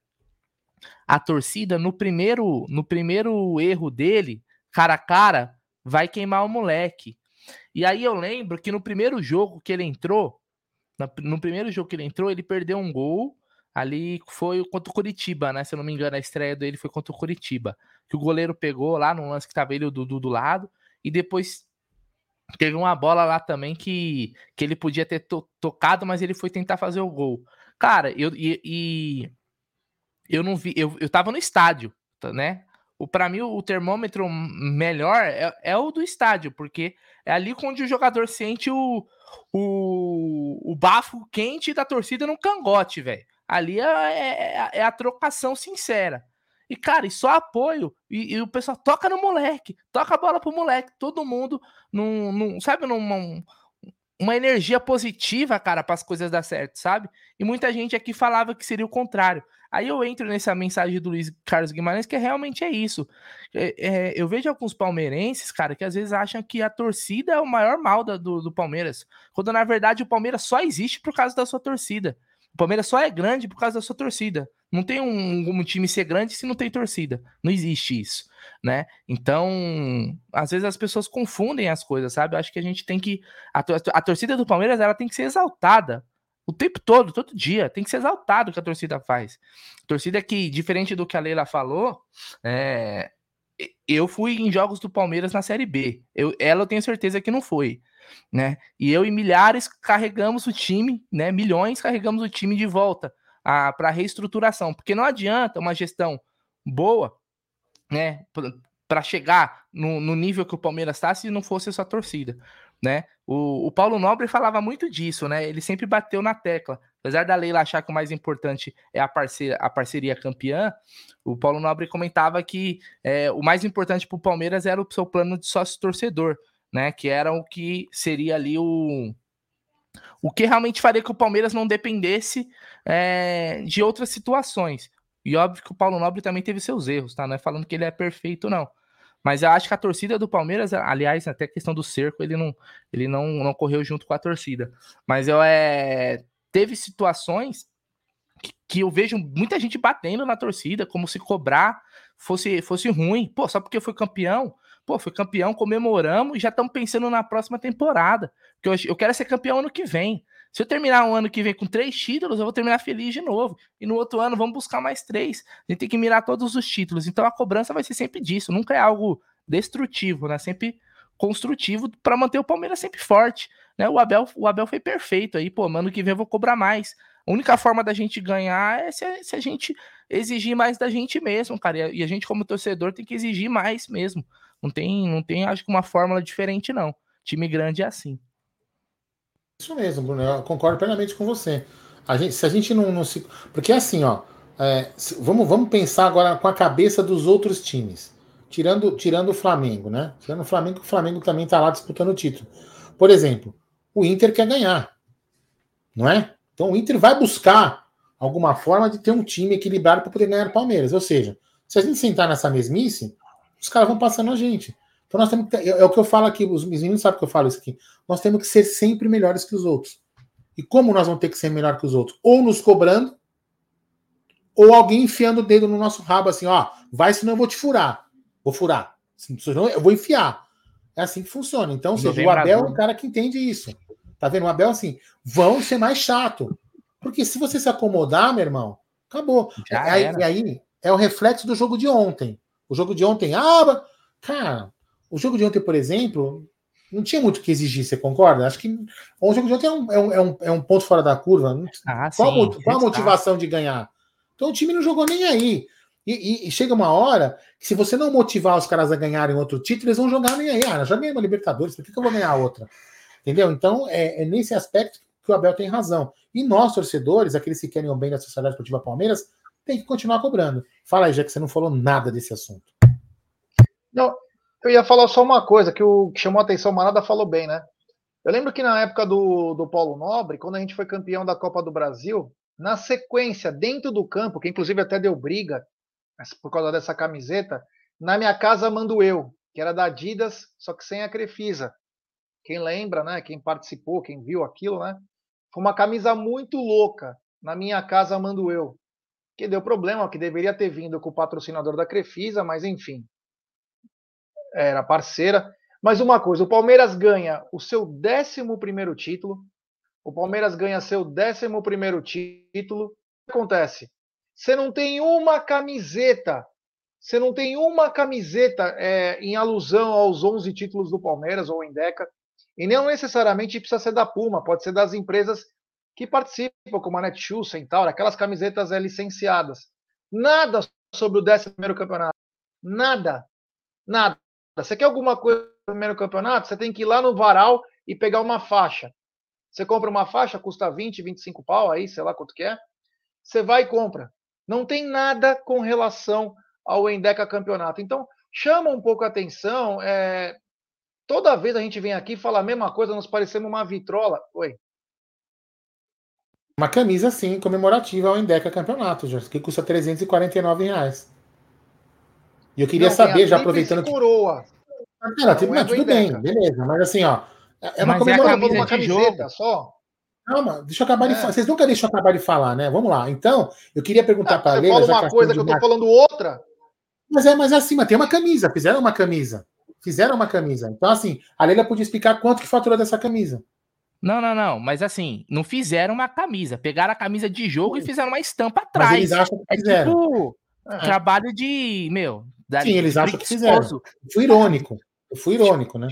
a torcida no primeiro, no primeiro erro dele, cara a cara, vai queimar o moleque. E aí eu lembro que no primeiro jogo que ele entrou, no primeiro jogo que ele entrou, ele perdeu um gol. Ali foi contra o Curitiba, né? Se eu não me engano, a estreia dele foi contra o Curitiba. Que o goleiro pegou lá no lance que tava ele o Dudu do lado. E depois teve uma bola lá também que, que ele podia ter to tocado, mas ele foi tentar fazer o gol. Cara, eu, e, e eu não vi, eu, eu tava no estádio, né? O para mim o termômetro melhor é, é, o do estádio, porque é ali onde o jogador sente o, o, o bafo quente da torcida no cangote, velho. Ali é, é, é, a trocação sincera. E, cara, e só apoio. E, e, o pessoal toca no moleque, toca a bola pro moleque. Todo mundo, num, num sabe, numa uma energia positiva, cara, para as coisas dar certo, sabe? E muita gente aqui falava que seria o contrário. Aí eu entro nessa mensagem do Luiz Carlos Guimarães, que realmente é isso. É, é, eu vejo alguns palmeirenses, cara, que às vezes acham que a torcida é o maior mal da, do, do Palmeiras, quando na verdade o Palmeiras só existe por causa da sua torcida. O Palmeiras só é grande por causa da sua torcida. Não tem um, um, time ser grande se não tem torcida. Não existe isso, né? Então, às vezes as pessoas confundem as coisas, sabe? Eu acho que a gente tem que a, a torcida do Palmeiras ela tem que ser exaltada o tempo todo, todo dia. Tem que ser exaltado o que a torcida faz. Torcida que, diferente do que a Leila falou, é, eu fui em jogos do Palmeiras na Série B. Eu, ela eu tenho certeza que não foi. Né? E eu e milhares carregamos o time, né? Milhões carregamos o time de volta para reestruturação, porque não adianta uma gestão boa, né? Para chegar no, no, nível que o Palmeiras está se não fosse essa torcida né? O, o, Paulo Nobre falava muito disso, né? Ele sempre bateu na tecla. Apesar da Leila achar que o mais importante é a, parceria, a parceria campeã, o Paulo Nobre comentava que é, o mais importante para o Palmeiras era o seu plano de sócio-torcedor, né? Que era o que seria ali o, o que realmente faria que o Palmeiras não dependesse é, de outras situações. E óbvio que o Paulo Nobre também teve seus erros, tá? Não é falando que ele é perfeito, não. Mas eu acho que a torcida do Palmeiras, aliás, até a questão do cerco, ele não, ele não, não correu junto com a torcida. Mas eu é, teve situações que, que eu vejo muita gente batendo na torcida, como se cobrar fosse, fosse ruim. Pô, só porque foi campeão. Pô, foi campeão, comemoramos e já estamos pensando na próxima temporada. Porque eu, eu quero ser campeão ano que vem. Se eu terminar um ano que vem com três títulos, eu vou terminar feliz de novo. E no outro ano vamos buscar mais três. A gente tem que mirar todos os títulos. Então a cobrança vai ser sempre disso. Nunca é algo destrutivo, né? Sempre construtivo para manter o Palmeiras sempre forte. Né? O, Abel, o Abel foi perfeito aí, pô, ano que vem eu vou cobrar mais. A única forma da gente ganhar é se a, se a gente exigir mais da gente mesmo, cara. E a gente, como torcedor, tem que exigir mais mesmo. Não tem, não tem, acho que uma fórmula diferente, não. Time grande é assim. Isso mesmo, Bruno, eu concordo plenamente com você. A gente, se a gente não, não se. Porque assim, ó, é, vamos, vamos pensar agora com a cabeça dos outros times. Tirando, tirando o Flamengo, né? Tirando o Flamengo, o Flamengo também está lá disputando o título. Por exemplo, o Inter quer ganhar. Não é? Então o Inter vai buscar alguma forma de ter um time equilibrado para poder ganhar o Palmeiras. Ou seja, se a gente sentar nessa mesmice, os caras vão passando a gente. Então nós temos que é, é o que eu falo aqui, os meninos sabem que eu falo isso aqui. Nós temos que ser sempre melhores que os outros. E como nós vamos ter que ser melhor que os outros? Ou nos cobrando, ou alguém enfiando o dedo no nosso rabo assim, ó, vai senão eu vou te furar. Vou furar. Senão eu vou enfiar. É assim que funciona. Então, seja, o Abel é um cara que entende isso. Tá vendo? O Abel, assim, vão ser mais chato. Porque se você se acomodar, meu irmão, acabou. Aí, e aí é o reflexo do jogo de ontem. O jogo de ontem, ah, cara, o jogo de ontem, por exemplo, não tinha muito o que exigir, você concorda? Acho que o jogo de ontem é um, é um, é um, é ponto fora da curva. Ah, qual, sim, qual a motivação de ganhar? Então o time não jogou nem aí. E, e, e, chega uma hora que se você não motivar os caras a ganharem outro título, eles vão jogar nem aí. Ah, já ganhei uma Libertadores, por que, que eu vou ganhar outra? Entendeu? Então é, é nesse aspecto que o Abel tem razão. E nós, torcedores, aqueles que querem o bem da Sociedade Esportiva Palmeiras, tem que continuar cobrando. Fala aí, já que você não falou nada desse assunto. Não, eu ia falar só uma coisa que o que chamou a atenção, o falou bem, né? Eu lembro que na época do, do Paulo Nobre, quando a gente foi campeão da Copa do Brasil, na sequência, dentro do campo, que inclusive até deu briga por causa dessa camiseta, na minha casa mando eu, que era da Adidas, só que sem a Crefisa. Quem lembra, né? Quem participou, quem viu aquilo, né? Foi uma camisa muito louca. Na minha casa mando eu. Que deu problema, que deveria ter vindo com o patrocinador da Crefisa, mas enfim. Era parceira. Mas uma coisa, o Palmeiras ganha o seu 11 primeiro título. O Palmeiras ganha seu 11 primeiro título. O que acontece? Você não tem uma camiseta. Você não tem uma camiseta é, em alusão aos 11 títulos do Palmeiras ou em Deca. E não necessariamente precisa ser da Puma, pode ser das empresas que participam, como a Netshoes, Centaur, aquelas camisetas é, licenciadas. Nada sobre o 11 campeonato. Nada. Nada. Você quer alguma coisa no primeiro campeonato? Você tem que ir lá no varal e pegar uma faixa. Você compra uma faixa, custa 20, 25 pau aí, sei lá quanto que é. Você vai e compra. Não tem nada com relação ao Endeca Campeonato. Então, chama um pouco a atenção. É, Toda vez a gente vem aqui fala a mesma coisa, nós parecemos uma vitrola. Oi. Uma camisa, sim, comemorativa ao Endeca Campeonato, já, que custa 349 reais. E eu queria não, saber, já aproveitando. Que... Coroa. Ah, não, não, é tudo bem, beleza. Mas assim, ó. É uma, comemorativa, é uma camiseta só. Calma, deixa eu acabar é. de falar. Vocês nunca deixam eu acabar de falar, né? Vamos lá. Então, eu queria perguntar para a Leila. Você fala uma coisa que eu tô falando outra. Mas é, mas é assim, mas tem uma camisa, fizeram uma camisa. Fizeram uma camisa. Então, assim, a Leila podia explicar quanto que faturou dessa camisa. Não, não, não. Mas assim, não fizeram uma camisa. Pegaram a camisa de jogo e fizeram uma estampa atrás. Mas eles acham que fizeram. É tipo é. trabalho de, meu... Sim, eles acham que fizeram. Eu fui irônico. Eu fui irônico, né?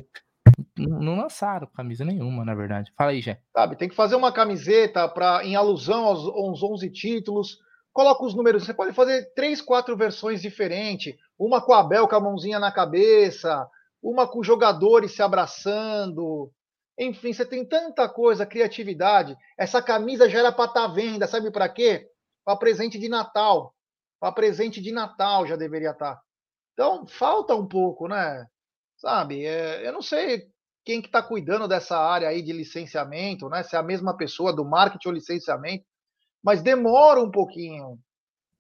Não, não lançaram camisa nenhuma, na verdade. Fala aí, Jé. Sabe, tem que fazer uma camiseta pra, em alusão aos, aos 11 títulos. Coloca os números. Você pode fazer três, quatro versões diferentes. Uma com a Bel com a mãozinha na cabeça uma com jogadores se abraçando. Enfim, você tem tanta coisa, criatividade. Essa camisa já era para estar tá venda, sabe para quê? Para presente de Natal. Para presente de Natal já deveria estar. Tá. Então, falta um pouco, né? Sabe? É, eu não sei quem que está cuidando dessa área aí de licenciamento, né? Se é a mesma pessoa do marketing ou licenciamento, mas demora um pouquinho.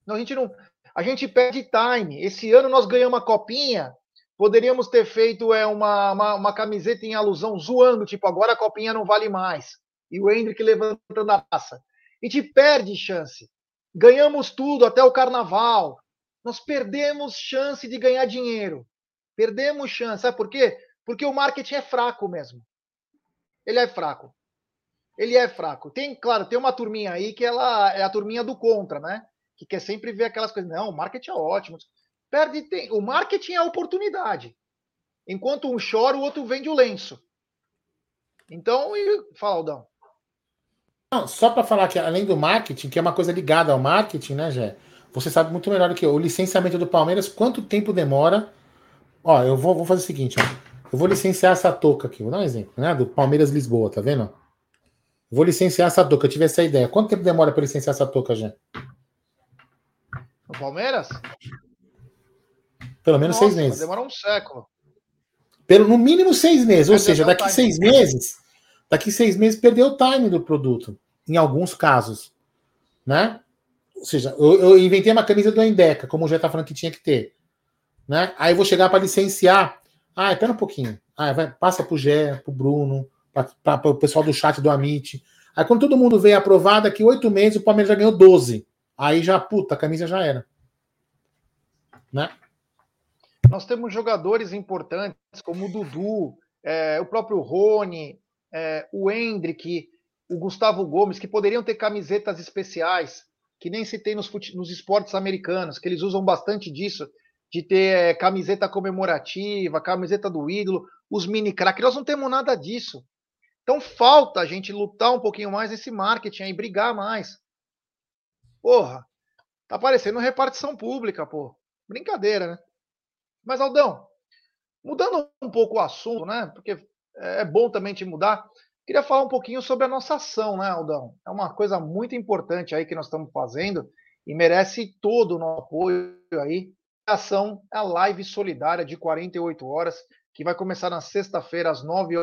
A gente não, a gente perde time. Esse ano nós ganhamos uma copinha, Poderíamos ter feito é, uma, uma, uma, camiseta em alusão, zoando, tipo, agora a copinha não vale mais. E o Hendrick levantando a taça. A gente perde chance. Ganhamos tudo, até o carnaval. Nós perdemos chance de ganhar dinheiro. Perdemos chance. Sabe por quê? Porque o marketing é fraco mesmo. Ele é fraco. Ele é fraco. Tem, claro, tem uma turminha aí que ela é a turminha do contra, né? Que quer sempre ver aquelas coisas. Não, o marketing é ótimo perde tempo. O marketing é a oportunidade. Enquanto um chora, o outro vende o lenço. Então, e... fala, Aldão. Não, só para falar que além do marketing, que é uma coisa ligada ao marketing, né, Jé? Você sabe muito melhor do que eu. O licenciamento do Palmeiras, quanto tempo demora? Ó, eu vou, vou fazer o seguinte, ó. Eu vou licenciar essa touca aqui, vou dar um exemplo, né? Do Palmeiras Lisboa, tá vendo? Vou licenciar essa touca, eu tive essa ideia. Quanto tempo demora para licenciar essa touca, Jé? O Palmeiras? Pelo menos Nossa, seis meses. Demora um século. Pelo, no mínimo seis meses. Ou seja, daqui seis meses, daqui seis meses perdeu o time do produto. Em alguns casos. Né? Ou seja, eu, eu inventei uma camisa do Endeca, como o já está falando que tinha que ter. Né? Aí eu vou chegar para licenciar. Ah, espera um pouquinho. Ah, vai, passa para o Gé, para o Bruno, para o pessoal do chat do Amit. Aí quando todo mundo veio aprovado, daqui oito meses o Palmeiras já ganhou 12. Aí já, puta, a camisa já era. Né? Nós temos jogadores importantes como o Dudu, é, o próprio Rony, é, o Hendrick, o Gustavo Gomes, que poderiam ter camisetas especiais, que nem se tem nos, nos esportes americanos, que eles usam bastante disso, de ter é, camiseta comemorativa, camiseta do ídolo, os mini crack. Nós não temos nada disso. Então falta a gente lutar um pouquinho mais nesse marketing aí, brigar mais. Porra, tá parecendo repartição pública, pô. Brincadeira, né? Mas, Aldão, mudando um pouco o assunto, né? Porque é bom também te mudar. Queria falar um pouquinho sobre a nossa ação, né, Aldão? É uma coisa muito importante aí que nós estamos fazendo e merece todo o nosso apoio aí. A ação é a live solidária de 48 horas, que vai começar na sexta-feira, às 9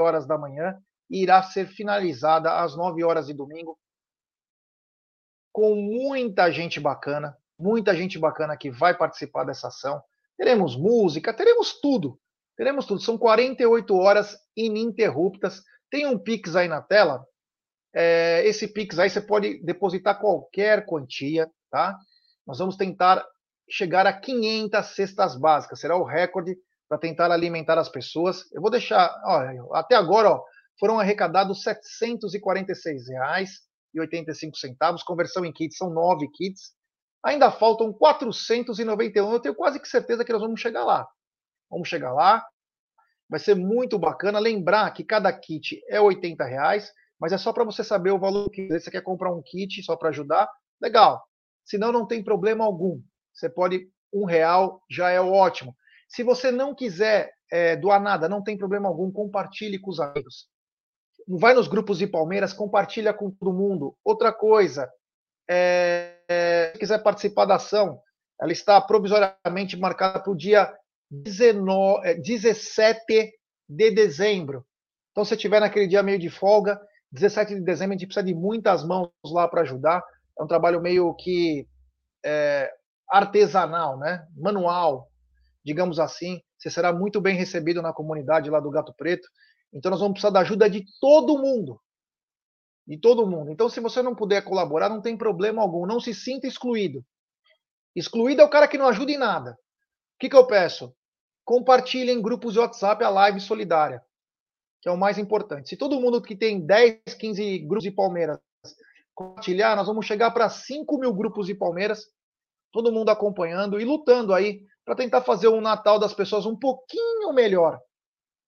horas da manhã, e irá ser finalizada às 9 horas de domingo, com muita gente bacana, muita gente bacana que vai participar dessa ação. Teremos música, teremos tudo. Teremos tudo. São 48 horas ininterruptas. Tem um Pix aí na tela. É, esse Pix aí você pode depositar qualquer quantia, tá? Nós vamos tentar chegar a 500 cestas básicas. Será o recorde para tentar alimentar as pessoas. Eu vou deixar, ó, até agora, ó, foram arrecadados R$ 746,85. Conversão em kits são nove kits. Ainda faltam 491. Eu tenho quase que certeza que nós vamos chegar lá. Vamos chegar lá. Vai ser muito bacana. Lembrar que cada kit é R$ reais, mas é só para você saber o valor que você quer comprar um kit só para ajudar. Legal. Senão não tem problema algum. Você pode um real já é ótimo. Se você não quiser é, doar nada, não tem problema algum. Compartilhe com os amigos vai nos grupos de Palmeiras, compartilha com todo mundo. Outra coisa, é, é, se quiser participar da ação, ela está provisoriamente marcada para o dia 19, 17 é, de dezembro. Então, se tiver naquele dia meio de folga, 17 de dezembro, a gente precisa de muitas mãos lá para ajudar. É um trabalho meio que é, artesanal, né? manual, digamos assim. Você será muito bem recebido na comunidade lá do Gato Preto. Então nós vamos precisar da ajuda de todo mundo. De todo mundo. Então, se você não puder colaborar, não tem problema algum. Não se sinta excluído. Excluído é o cara que não ajuda em nada. O que, que eu peço? Compartilhe em grupos de WhatsApp a live solidária, que é o mais importante. Se todo mundo que tem 10, 15 grupos de Palmeiras compartilhar, nós vamos chegar para 5 mil grupos de Palmeiras, todo mundo acompanhando e lutando aí para tentar fazer o Natal das pessoas um pouquinho melhor.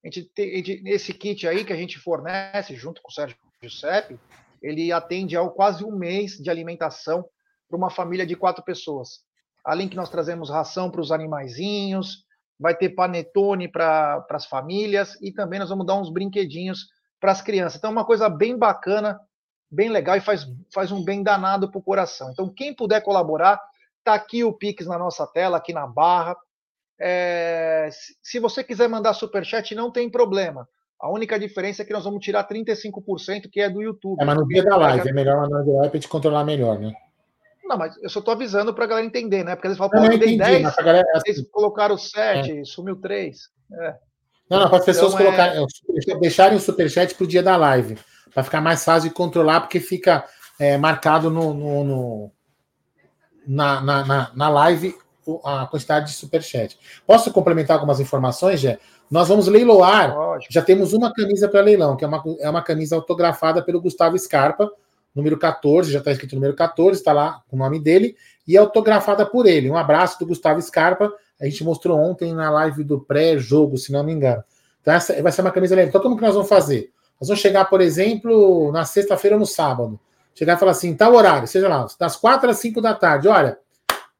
A gente, tem, esse kit aí que a gente fornece junto com o Sérgio Giuseppe, ele atende ao quase um mês de alimentação para uma família de quatro pessoas. Além que nós trazemos ração para os animaizinhos, vai ter panetone para as famílias e também nós vamos dar uns brinquedinhos para as crianças. Então, é uma coisa bem bacana, bem legal e faz, faz um bem danado para o coração. Então, quem puder colaborar, tá aqui o Pix na nossa tela, aqui na barra. É, se você quiser mandar superchat, não tem problema. A única diferença é que nós vamos tirar 35%, que é do YouTube. É, mas no dia da live, é melhor no live para gente controlar melhor, né? Não, mas eu só estou avisando para a galera entender, né? Porque eles falam, pô, eu dei 10, galera... vocês colocaram 7, é. sumiu 3. É. Não, não, para as pessoas então, colocarem, é... deixarem o superchat para o dia da live, para ficar mais fácil de controlar, porque fica é, marcado no, no, no na, na, na, na live a quantidade de superchat. Posso complementar algumas informações, Jé? Nós vamos leiloar. Lógico. Já temos uma camisa para leilão, que é uma, é uma camisa autografada pelo Gustavo Scarpa, número 14, já está escrito número 14, está lá o nome dele, e é autografada por ele. Um abraço do Gustavo Scarpa. A gente mostrou ontem na live do pré-jogo, se não me engano. Então, essa vai ser uma camisa legal. Então, como que nós vamos fazer? Nós vamos chegar, por exemplo, na sexta-feira ou no sábado. Chegar e falar assim, tal horário, seja lá, das quatro às cinco da tarde. Olha,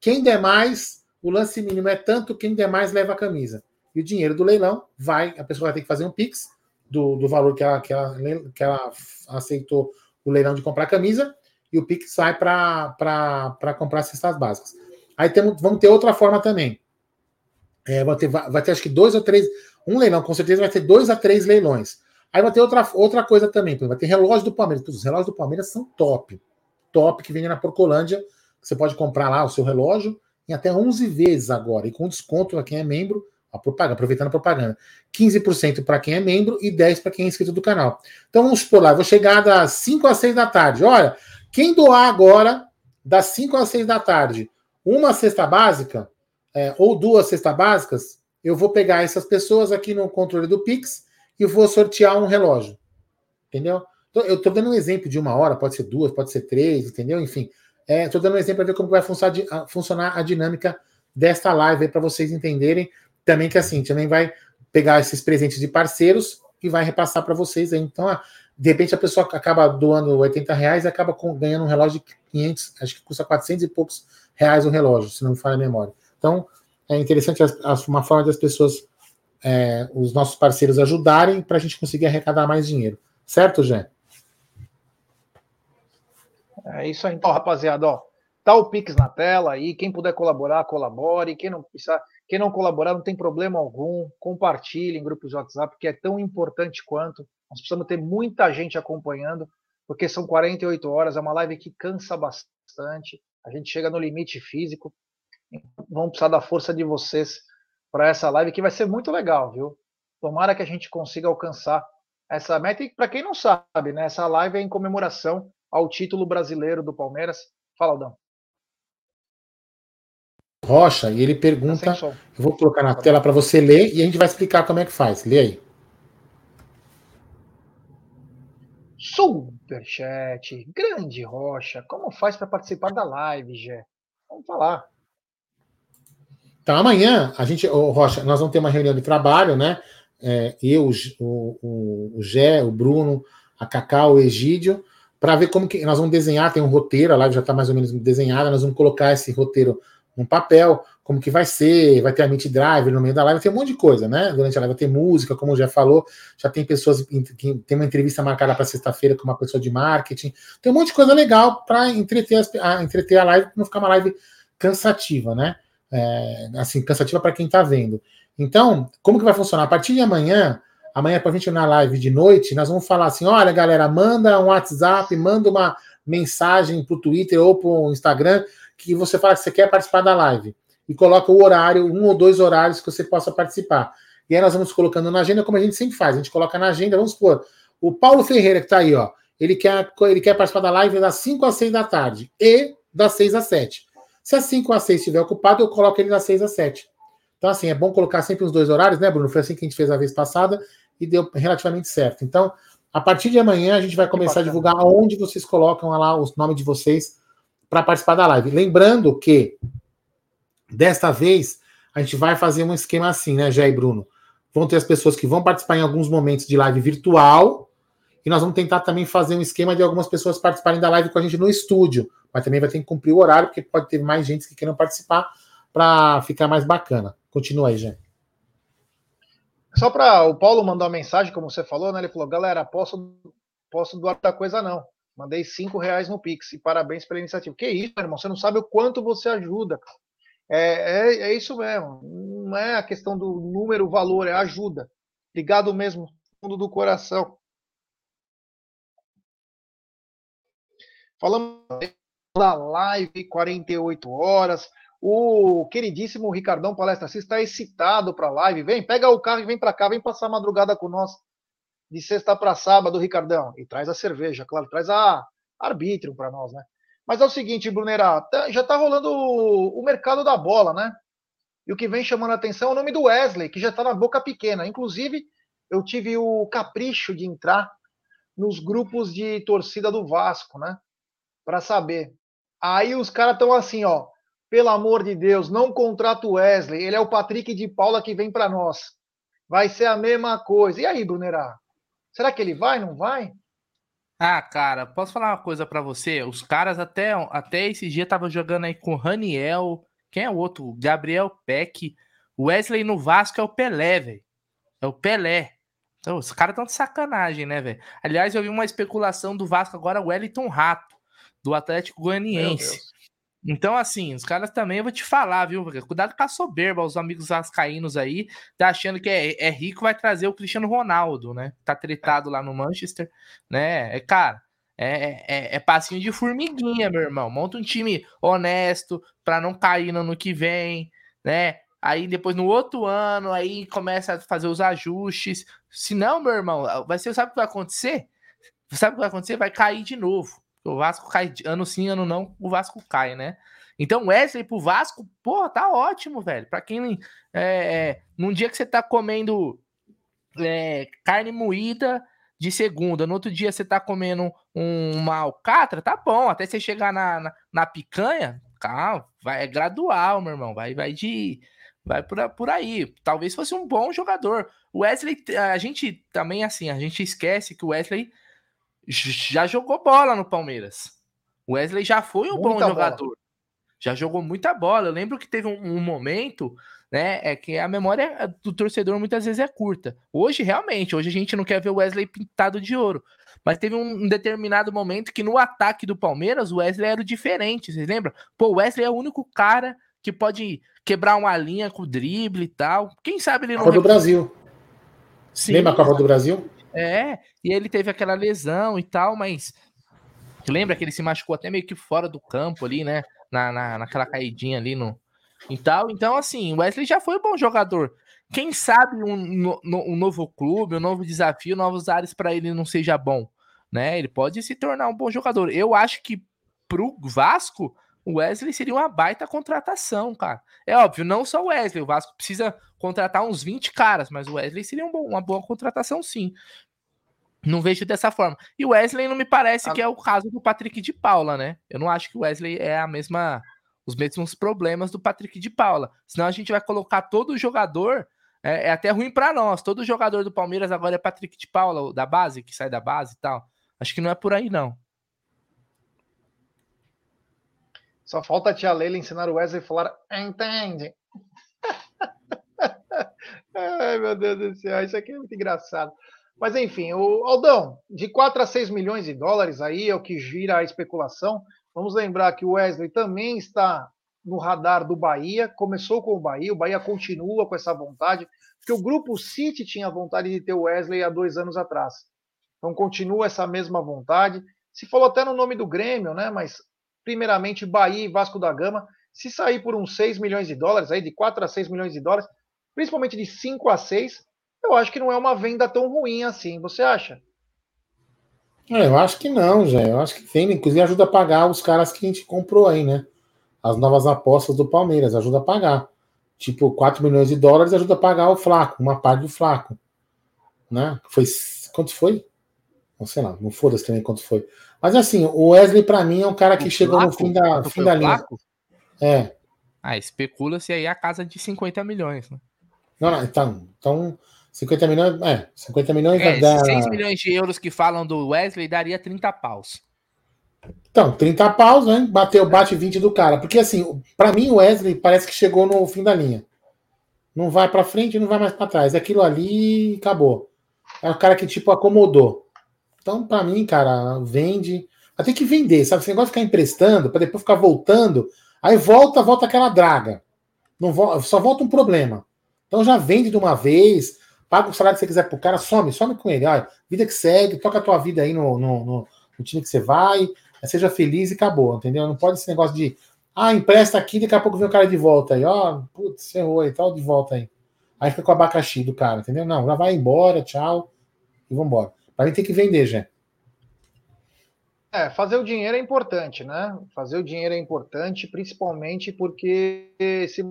quem der mais o lance mínimo é tanto, quem der mais leva a camisa. E o dinheiro do leilão vai, a pessoa vai ter que fazer um Pix do, do valor que ela, que, ela, que ela aceitou o leilão de comprar a camisa, e o Pix sai para comprar cestas básicas. Aí temos, vamos ter outra forma também. É, vai, ter, vai ter acho que dois ou três. Um leilão, com certeza, vai ter dois a três leilões. Aí vai ter outra, outra coisa também. Vai ter relógio do Palmeiras. Os relógios do Palmeiras são top. Top, que vem na Porcolândia. Você pode comprar lá o seu relógio em até 11 vezes agora, e com desconto para quem é membro, a propaganda, aproveitando a propaganda. 15% para quem é membro e 10% para quem é inscrito do canal. Então vamos supor lá, vou chegar das 5 às 6 da tarde. Olha, quem doar agora, das 5 às 6 da tarde, uma cesta básica, é, ou duas cestas básicas, eu vou pegar essas pessoas aqui no controle do Pix e vou sortear um relógio. Entendeu? Então, eu estou dando um exemplo de uma hora, pode ser duas, pode ser três, entendeu? Enfim, Estou é, dando um exemplo para ver como vai funcionar a dinâmica desta live para vocês entenderem também que assim, também vai pegar esses presentes de parceiros e vai repassar para vocês. Aí. Então, ah, de repente a pessoa acaba doando 80 reais e acaba ganhando um relógio de 500, acho que custa 400 e poucos reais o relógio, se não me falha a memória. Então, é interessante uma forma das pessoas, é, os nossos parceiros ajudarem para a gente conseguir arrecadar mais dinheiro. Certo, Jé? É isso aí, então, rapaziada, ó. Tá o Pix na tela aí. Quem puder colaborar, colabore. Quem não precisar, quem não colaborar, não tem problema algum. Compartilhe em grupos de WhatsApp, que é tão importante quanto. Nós precisamos ter muita gente acompanhando, porque são 48 horas, é uma live que cansa bastante. A gente chega no limite físico. Vamos precisar da força de vocês para essa live, que vai ser muito legal, viu? Tomara que a gente consiga alcançar essa meta. E para quem não sabe, né, essa live é em comemoração ao título brasileiro do Palmeiras. Fala, Aldão. Rocha e ele pergunta. Tá eu vou colocar na tela para você ler e a gente vai explicar como é que faz. Lê aí. Superchat, grande Rocha, como faz para participar da live, Gé? Vamos falar. Então, amanhã, a gente, oh, Rocha, nós vamos ter uma reunião de trabalho, né? É, eu, o, o, o Gé, o Bruno, a Cacau, o Egídio, para ver como que nós vamos desenhar. Tem um roteiro, a live já está mais ou menos desenhada, nós vamos colocar esse roteiro um papel, como que vai ser, vai ter a Meet Drive no meio da live, tem um monte de coisa, né? Durante a live vai ter música, como já falou, já tem pessoas que tem uma entrevista marcada para sexta-feira com uma pessoa de marketing, tem um monte de coisa legal para entreter, a, entreter a live, não ficar uma live cansativa, né? É, assim, cansativa para quem está vendo. Então, como que vai funcionar? A partir de amanhã, amanhã para a gente na live de noite, nós vamos falar assim: olha, galera, manda um WhatsApp, manda uma mensagem para o Twitter ou para o Instagram que você fala que você quer participar da live e coloca o horário, um ou dois horários que você possa participar. E aí nós vamos colocando na agenda, como a gente sempre faz. A gente coloca na agenda, vamos supor, o Paulo Ferreira, que está aí, ó, ele quer, ele quer participar da live das 5 às 6 da tarde e das 6 às 7. Se as 5 às 6 estiver ocupado, eu coloco ele das 6 às 7. Então, assim, é bom colocar sempre os dois horários, né, Bruno? Foi assim que a gente fez a vez passada e deu relativamente certo. Então, a partir de amanhã, a gente vai começar a divulgar onde vocês colocam lá os nomes de vocês para participar da live. Lembrando que desta vez a gente vai fazer um esquema assim, né, Jé e Bruno? Vão ter as pessoas que vão participar em alguns momentos de live virtual e nós vamos tentar também fazer um esquema de algumas pessoas participarem da live com a gente no estúdio, mas também vai ter que cumprir o horário porque pode ter mais gente que queiram participar para ficar mais bacana. Continua aí, Jé. Só para o Paulo mandar uma mensagem, como você falou, né? Ele falou: galera, posso, posso doar da coisa não. Mandei cinco reais no Pix e parabéns pela iniciativa. Que isso, meu irmão? Você não sabe o quanto você ajuda. É, é, é isso mesmo. Não é a questão do número, valor, é ajuda. Obrigado mesmo, fundo do coração. Falamos da live 48 horas. O queridíssimo Ricardão Palestra você está excitado para a live. Vem, pega o carro e vem para cá, vem passar a madrugada com nós de sexta para sábado, Ricardão. E traz a cerveja, claro, traz a arbítrio para nós, né? Mas é o seguinte, Brunerá, tá, já tá rolando o, o, mercado da bola, né? E o que vem chamando a atenção é o nome do Wesley, que já tá na boca pequena. Inclusive, eu tive o capricho de entrar nos grupos de torcida do Vasco, né? Para saber. Aí os caras estão assim, ó. Pelo amor de Deus, não contrata o Wesley. Ele é o Patrick de Paula que vem para nós. Vai ser a mesma coisa. E aí, Brunerá? Será que ele vai, não vai? Ah, cara, posso falar uma coisa para você? Os caras até, até esse dia estavam jogando aí com Raniel, quem é o outro? Gabriel Peck. Wesley no Vasco é o Pelé, velho. É o Pelé. Então, os caras estão de sacanagem, né, velho? Aliás, eu vi uma especulação do Vasco agora, o Wellington Rato, do Atlético Goianiense. Então, assim, os caras também, eu vou te falar, viu? Cuidado com a soberba, os amigos vascaínos aí, tá achando que é, é rico, vai trazer o Cristiano Ronaldo, né? Tá tretado lá no Manchester, né? É, cara, é, é, é, passinho de formiguinha, meu irmão. Monta um time honesto para não cair no ano que vem, né? Aí depois no outro ano, aí começa a fazer os ajustes. Se não, meu irmão, vai ser, sabe o que vai acontecer? Sabe o que vai acontecer? Vai cair de novo. O Vasco cai ano sim, ano não, o Vasco cai, né? Então, Wesley pro Vasco, pô, tá ótimo, velho. Pra quem. É, é, num dia que você tá comendo é, carne moída de segunda, no outro dia você tá comendo um, uma alcatra, tá bom. Até você chegar na, na, na picanha, calma, vai é gradual, meu irmão. Vai, vai de. Vai por, por aí. Talvez fosse um bom jogador. O Wesley, a gente também, assim, a gente esquece que o Wesley já jogou bola no Palmeiras. O Wesley já foi um Muita bom jogador. Já jogou muita bola. Eu lembro que teve um, um momento, né? É que a memória do torcedor muitas vezes é curta. Hoje, realmente, hoje a gente não quer ver o Wesley pintado de ouro. Mas teve um, um determinado momento que no ataque do Palmeiras, o Wesley era o diferente. Vocês lembram? Pô, o Wesley é o único cara que pode quebrar uma linha com o drible e tal. Quem sabe ele não. Copa do Brasil. Sim, Lembra a Copa do Brasil? É, e ele teve aquela lesão e tal, mas lembra que ele se machucou até meio que fora do campo ali, né? Na, na, naquela caidinha ali no. E tal. Então, assim, o Wesley já foi um bom jogador. Quem sabe um, um novo clube, um novo desafio, novos ares para ele não seja bom, né? Ele pode se tornar um bom jogador. Eu acho que pro Vasco, o Wesley seria uma baita contratação, cara. É óbvio, não só o Wesley, o Vasco precisa contratar uns 20 caras, mas o Wesley seria um bom, uma boa contratação, sim. Não vejo dessa forma. E o Wesley não me parece que é o caso do Patrick de Paula, né? Eu não acho que o Wesley é a mesma os mesmos problemas do Patrick de Paula. Senão a gente vai colocar todo jogador é, é até ruim para nós. Todo jogador do Palmeiras agora é Patrick de Paula, da base, que sai da base e tal. Acho que não é por aí, não. Só falta a tia Leila ensinar o Wesley a falar entende. Ai, meu Deus do céu, isso aqui é muito engraçado. Mas enfim, o Aldão, de 4 a 6 milhões de dólares aí é o que gira a especulação. Vamos lembrar que o Wesley também está no radar do Bahia, começou com o Bahia, o Bahia continua com essa vontade, porque o grupo City tinha vontade de ter o Wesley há dois anos atrás. Então continua essa mesma vontade. Se falou até no nome do Grêmio, né? Mas primeiramente Bahia e Vasco da Gama. Se sair por uns 6 milhões de dólares, aí de 4 a 6 milhões de dólares, principalmente de 5 a 6, eu acho que não é uma venda tão ruim assim. Você acha? É, eu acho que não, já. Eu acho que tem, inclusive ajuda a pagar os caras que a gente comprou aí, né? As novas apostas do Palmeiras, ajuda a pagar. Tipo, 4 milhões de dólares ajuda a pagar o Flaco, uma parte do Flaco. Né? Foi. Quanto foi? Não sei lá, não foda-se também quanto foi. Mas assim, o Wesley, para mim, é um cara que o chegou Flaco? no fim da, fim da linha. É. Ah, especula-se aí a casa de 50 milhões, né? Não, não, então, então 50 milhões, é, 50 milhões é, dá... 6 milhões de euros que falam do Wesley daria 30 paus. Então, 30 paus, né? Bateu, bate 20 do cara. Porque assim, para mim o Wesley parece que chegou no fim da linha. Não vai para frente, não vai mais para trás. Aquilo ali acabou. É o cara que tipo acomodou. Então, para mim, cara, vende. Ter que vender, sabe? Esse negócio de ficar emprestando para depois ficar voltando. Aí volta, volta aquela draga. Não vo... Só volta um problema. Então já vende de uma vez, paga o salário que você quiser pro cara, some, some com ele. Olha, vida que segue, toca a tua vida aí no, no, no, no time que você vai, seja feliz e acabou, entendeu? Não pode esse negócio de, ah, empresta aqui, daqui a pouco vem o cara de volta aí, ó, putz, errou aí, tal, de volta aí. Aí fica com o abacaxi do cara, entendeu? Não, já vai embora, tchau, e vambora. Pra mim tem que vender, já. É, fazer o dinheiro é importante, né? Fazer o dinheiro é importante, principalmente porque se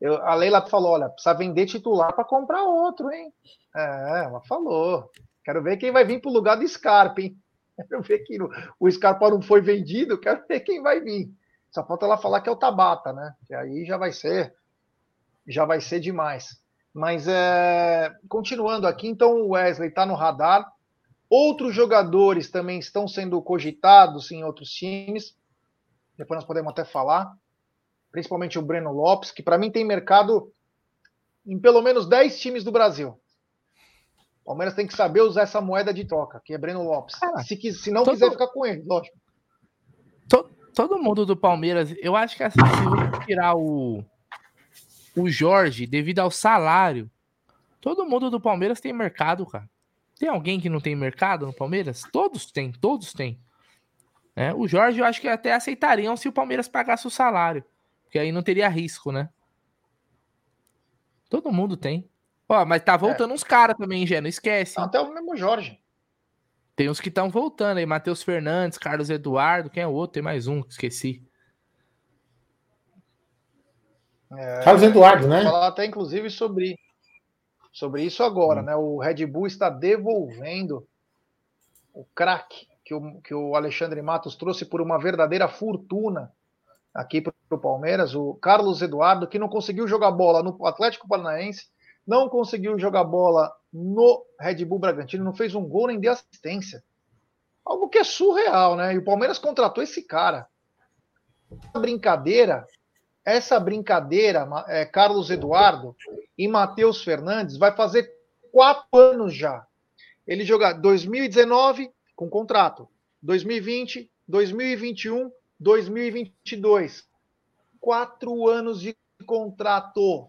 eu, a Leila falou: olha, precisa vender titular para comprar outro, hein? É, ela falou. Quero ver quem vai vir para o lugar do Scarpa, hein? Quero ver que o Scarpa não foi vendido, quero ver quem vai vir. Só falta ela falar que é o Tabata, né? Que aí já vai ser, já vai ser demais. Mas é, continuando aqui, então o Wesley está no radar. Outros jogadores também estão sendo cogitados em outros times. Depois nós podemos até falar principalmente o Breno Lopes, que para mim tem mercado em pelo menos 10 times do Brasil. O Palmeiras tem que saber usar essa moeda de troca, que é Breno Lopes. Ah, se, se não todo, quiser ficar com ele, lógico. To, todo mundo do Palmeiras, eu acho que assim, se tirar o, o Jorge devido ao salário, todo mundo do Palmeiras tem mercado, cara. Tem alguém que não tem mercado no Palmeiras? Todos têm, todos têm. É, o Jorge eu acho que até aceitariam se o Palmeiras pagasse o salário. Porque aí não teria risco, né? Todo mundo tem. Ó, mas tá voltando é. uns caras também, Gé, não esquece. Até o mesmo Jorge. Tem uns que estão voltando aí, Matheus Fernandes, Carlos Eduardo, quem é o outro? Tem mais um, esqueci. É, Carlos Eduardo, né? Falar até inclusive sobre sobre isso agora, hum. né? O Red Bull está devolvendo o craque que o, que o Alexandre Matos trouxe por uma verdadeira fortuna aqui para o Palmeiras, o Carlos Eduardo, que não conseguiu jogar bola no Atlético Paranaense, não conseguiu jogar bola no Red Bull Bragantino, não fez um gol nem de assistência. Algo que é surreal, né? E o Palmeiras contratou esse cara. brincadeira, essa brincadeira, é, Carlos Eduardo e Matheus Fernandes, vai fazer quatro anos já. Ele jogar 2019 com contrato, 2020, 2021, 2022. Quatro anos de contrato.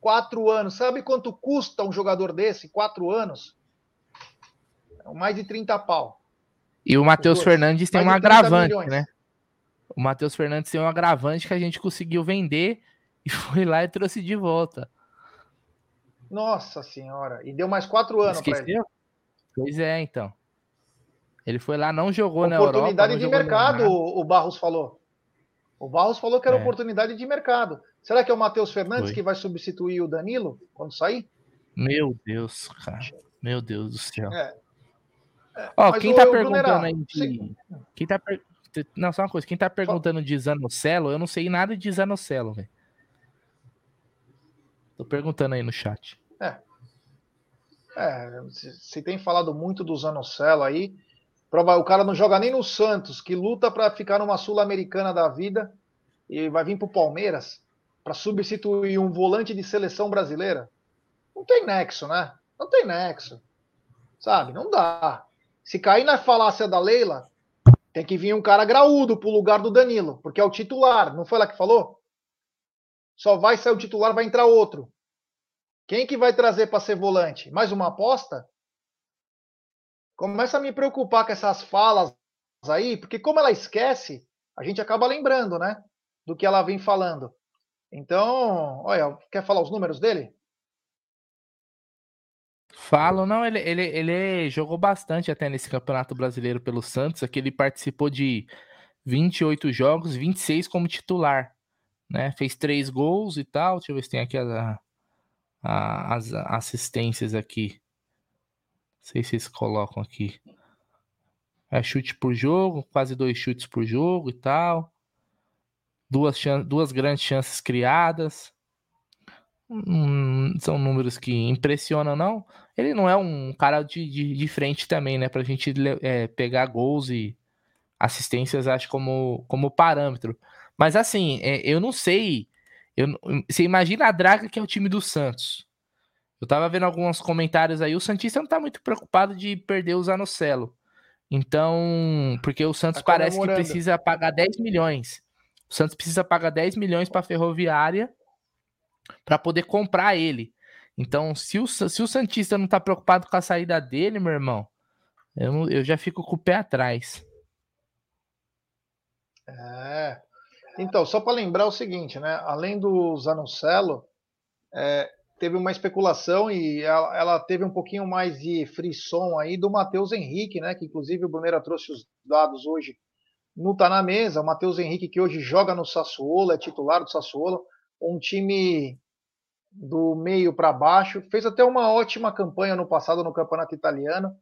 Quatro anos. Sabe quanto custa um jogador desse? Quatro anos? Mais de 30 pau. E o Matheus Fernandes tem um agravante, milhões. né? O Matheus Fernandes tem um agravante que a gente conseguiu vender e foi lá e trouxe de volta. Nossa senhora. E deu mais quatro anos para ele. Pois é, então. Ele foi lá, não jogou na Europa. Oportunidade de mercado, o Barros falou. O Barros falou que era é. oportunidade de mercado. Será que é o Matheus Fernandes que vai substituir o Danilo quando sair? Meu Deus, cara. Meu Deus do céu. É. É, Ó, quem tá perguntando aí de... Quem tá per... Não, só uma coisa. Quem tá perguntando de Zanocelo, eu não sei nada de Zanocelo, velho. Tô perguntando aí no chat. É. É, se tem falado muito do Zanocelo aí. O cara não joga nem no Santos, que luta para ficar numa Sul-Americana da vida e vai vir pro Palmeiras para substituir um volante de seleção brasileira. Não tem nexo, né? Não tem nexo. Sabe? Não dá. Se cair na falácia da Leila, tem que vir um cara graúdo pro lugar do Danilo, porque é o titular. Não foi lá que falou? Só vai sair o titular, vai entrar outro. Quem que vai trazer para ser volante? Mais uma aposta? Começa a me preocupar com essas falas aí, porque como ela esquece, a gente acaba lembrando, né? Do que ela vem falando. Então, olha, quer falar os números dele? Falo, não, ele, ele, ele jogou bastante até nesse Campeonato Brasileiro pelo Santos, aqui ele participou de 28 jogos, 26 como titular, né? Fez três gols e tal. Deixa eu ver se tem aqui a, a, as assistências aqui. Sei se eles colocam aqui. É chute por jogo, quase dois chutes por jogo e tal. Duas, duas grandes chances criadas. Hum, são números que impressionam, não. Ele não é um cara de, de, de frente também, né? Pra gente é, pegar gols e assistências, acho, como, como parâmetro. Mas assim, é, eu não sei. Eu, você imagina a draga que é o time do Santos. Eu tava vendo alguns comentários aí. O Santista não tá muito preocupado de perder o Zanocelo. Então, porque o Santos tá parece que precisa pagar 10 milhões. O Santos precisa pagar 10 milhões para a Ferroviária para poder comprar ele. Então, se o, se o Santista não tá preocupado com a saída dele, meu irmão, eu, eu já fico com o pé atrás. É. Então, só para lembrar o seguinte, né? Além do Zanocelo, é, teve uma especulação e ela, ela, teve um pouquinho mais de frisson aí do Matheus Henrique, né? Que inclusive o Bruneira trouxe os dados hoje não está na mesa. O Matheus Henrique, que hoje joga no Sassuolo, é titular do Sassuolo, um time do meio para baixo. Fez até uma ótima campanha no passado no Campeonato Italiano.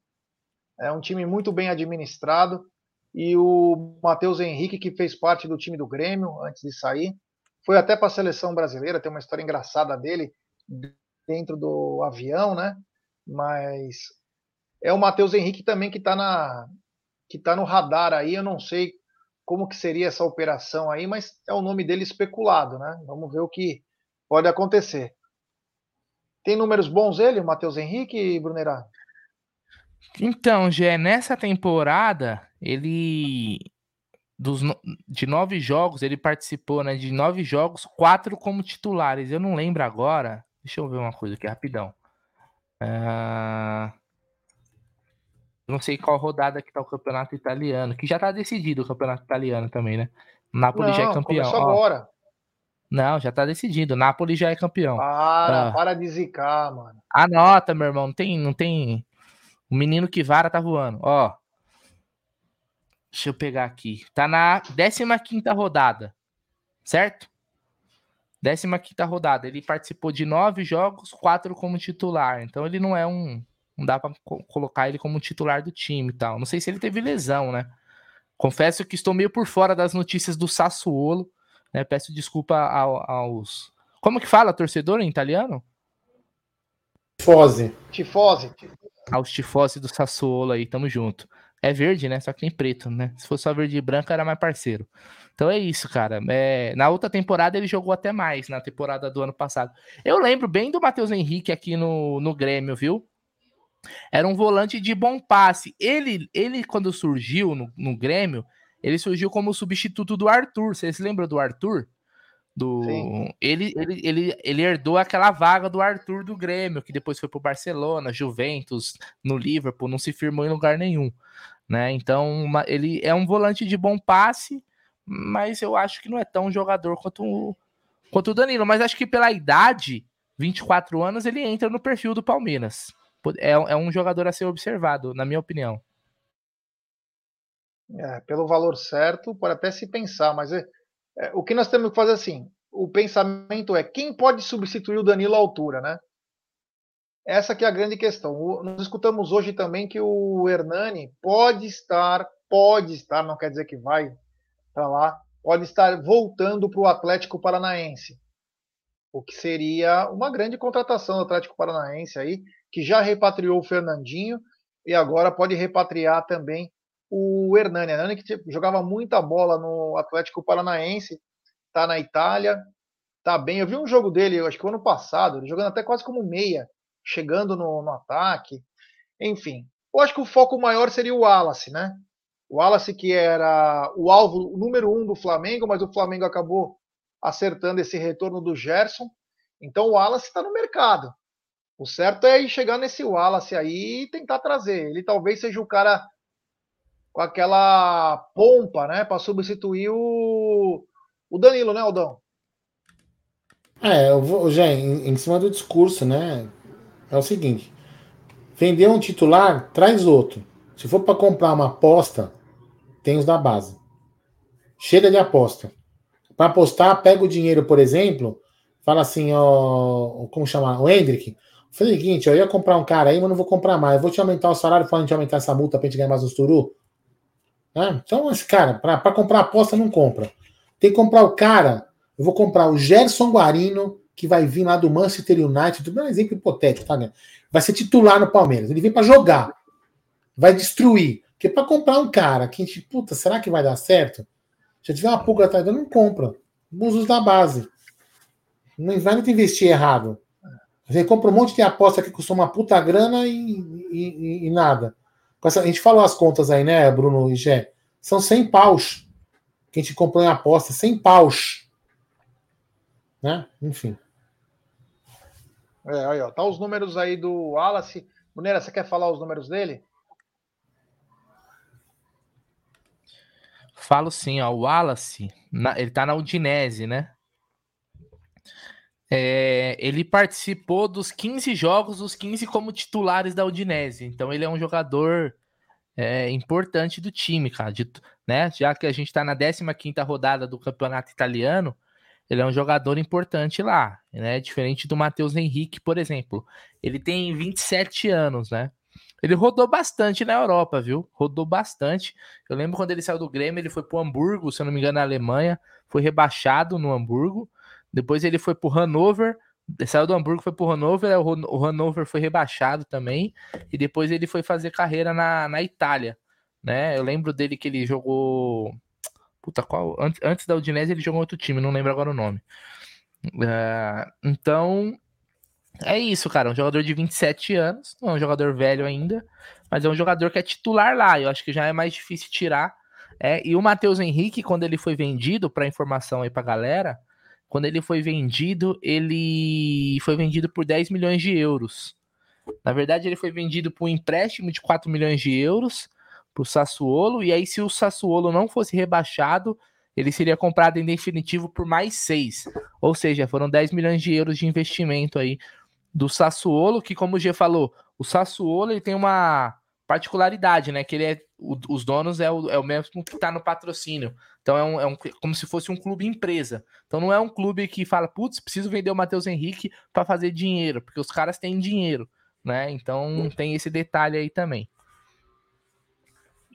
É um time muito bem administrado. E o Matheus Henrique, que fez parte do time do Grêmio antes de sair, foi até para a seleção brasileira. Tem uma história engraçada dele dentro do avião, né? Mas é o Matheus Henrique também que está na que tá no radar aí. Eu não sei como que seria essa operação aí, mas é o nome dele especulado, né? Vamos ver o que pode acontecer. Tem números bons ele, o Matheus Henrique, Brunerá? Então, Gé, nessa temporada, ele dos de nove jogos, ele participou, né? De nove jogos, quatro como titulares. Eu não lembro agora. Deixa eu ver uma coisa aqui rapidão. Uh... Não sei qual rodada que tá o campeonato italiano, que já tá decidido o campeonato italiano também, né? Napoli não, já é campeão. Começou agora. Não, já tá decidido. Napoli já é campeão. Para, ah. para de zicar, mano. Anota, meu irmão. Não tem, não tem. O menino que vara tá voando. Ó. Deixa eu pegar aqui. Tá na 15 rodada. Certo? 15 rodada. Ele participou de nove jogos, quatro como titular. Então ele não é um não dá para colocar ele como titular do time e tal. Não sei se ele teve lesão, né? Confesso que estou meio por fora das notícias do Sassuolo, né? Peço desculpa ao, aos. Como que fala torcedor em italiano? Tifose. Tifose. Aos tifose do Sassuolo aí, tamo junto. É verde, né? Só que tem preto, né? Se fosse só verde e branco, era mais parceiro. Então é isso, cara. É, na outra temporada ele jogou até mais, na temporada do ano passado. Eu lembro bem do Matheus Henrique aqui no, no Grêmio, viu? Era um volante de bom passe. Ele, ele quando surgiu no, no Grêmio, ele surgiu como substituto do Arthur. Vocês lembram do Arthur? Do... Ele, ele, ele, ele herdou aquela vaga do Arthur do Grêmio, que depois foi pro Barcelona, Juventus, no Liverpool, não se firmou em lugar nenhum. Né? Então, uma, ele é um volante de bom passe, mas eu acho que não é tão jogador quanto o, quanto o Danilo. Mas acho que pela idade, 24 anos, ele entra no perfil do Palmeiras. É, é um jogador a ser observado, na minha opinião. É, pelo valor certo, pode até se pensar, mas é, é, o que nós temos que fazer assim, o pensamento é quem pode substituir o Danilo à altura, né? Essa que é a grande questão. O, nós escutamos hoje também que o Hernani pode estar, pode estar, não quer dizer que vai para lá, pode estar voltando para o Atlético Paranaense. O que seria uma grande contratação do Atlético Paranaense aí, que já repatriou o Fernandinho e agora pode repatriar também o Hernani. Hernani que jogava muita bola no Atlético Paranaense, está na Itália, tá bem. Eu vi um jogo dele, acho que o ano passado, ele jogando até quase como meia, chegando no, no ataque. Enfim, eu acho que o foco maior seria o Wallace, né? O Wallace que era o alvo número um do Flamengo, mas o Flamengo acabou acertando esse retorno do Gerson. Então o Wallace está no mercado. O certo é ir chegar nesse Wallace aí e tentar trazer. Ele talvez seja o cara com aquela pompa, né, para substituir o, o Danilo, né, Aldão? É, eu vou, já em, em cima do discurso, né? É o seguinte: vender um titular, traz outro. Se for para comprar uma aposta, tem os da base. Chega de aposta. Para apostar, pega o dinheiro, por exemplo, fala assim, ó, como chamar? O Hendrick. Foi o seguinte, eu ia comprar um cara aí, mas não vou comprar mais. Eu vou te aumentar o salário a gente aumentar essa multa para gente ganhar mais uns turu. Né? Então, esse cara, para comprar aposta, não compra. Tem que comprar o cara. Eu vou comprar o Gerson Guarino, que vai vir lá do Manchester United. Um exemplo hipotético, tá? Vai ser titular no Palmeiras. Ele vem para jogar. Vai destruir. Porque para comprar um cara que a gente, puta, será que vai dar certo? Se tiver uma pulga atrás, não compra. Usa os da base. Não vai investir errado. Você compra um monte de aposta que custa uma puta grana e, e, e nada. Essa, a gente falou as contas aí, né, Bruno e Gé? São 100 paus que a gente comprou em aposta. 100 paus. Né? Enfim. É, aí, ó, tá os números aí do Wallace. Brunera, você quer falar os números dele? Falo sim, ó, o Wallace, na, ele tá na Udinese, né? É, ele participou dos 15 jogos, os 15 como titulares da Udinese. Então ele é um jogador é, importante do time, cara. De, né? Já que a gente está na 15 rodada do campeonato italiano, ele é um jogador importante lá, né? Diferente do Matheus Henrique, por exemplo. Ele tem 27 anos, né? Ele rodou bastante na Europa, viu? Rodou bastante. Eu lembro quando ele saiu do Grêmio, ele foi para o Hamburgo, se eu não me engano, na Alemanha, foi rebaixado no Hamburgo. Depois ele foi pro Hannover, saiu do Hamburgo, foi pro Hannover, o Hannover foi rebaixado também, e depois ele foi fazer carreira na, na Itália, né? Eu lembro dele que ele jogou. Puta, qual? Antes, antes da Udinese ele jogou outro time, não lembro agora o nome. Uh, então, é isso, cara. Um jogador de 27 anos, não é um jogador velho ainda, mas é um jogador que é titular lá. Eu acho que já é mais difícil tirar. É, e o Matheus Henrique, quando ele foi vendido, para informação aí pra galera, quando ele foi vendido, ele foi vendido por 10 milhões de euros. Na verdade, ele foi vendido por um empréstimo de 4 milhões de euros para o Sassuolo. E aí, se o Sassuolo não fosse rebaixado, ele seria comprado em definitivo por mais 6. Ou seja, foram 10 milhões de euros de investimento aí do Sassuolo, que, como o G falou, o Sassuolo ele tem uma particularidade, né? Que ele é. O, os donos é o, é o mesmo que está no patrocínio. Então é, um, é um, como se fosse um clube empresa. Então não é um clube que fala, putz, preciso vender o Matheus Henrique para fazer dinheiro, porque os caras têm dinheiro, né? Então tem esse detalhe aí também.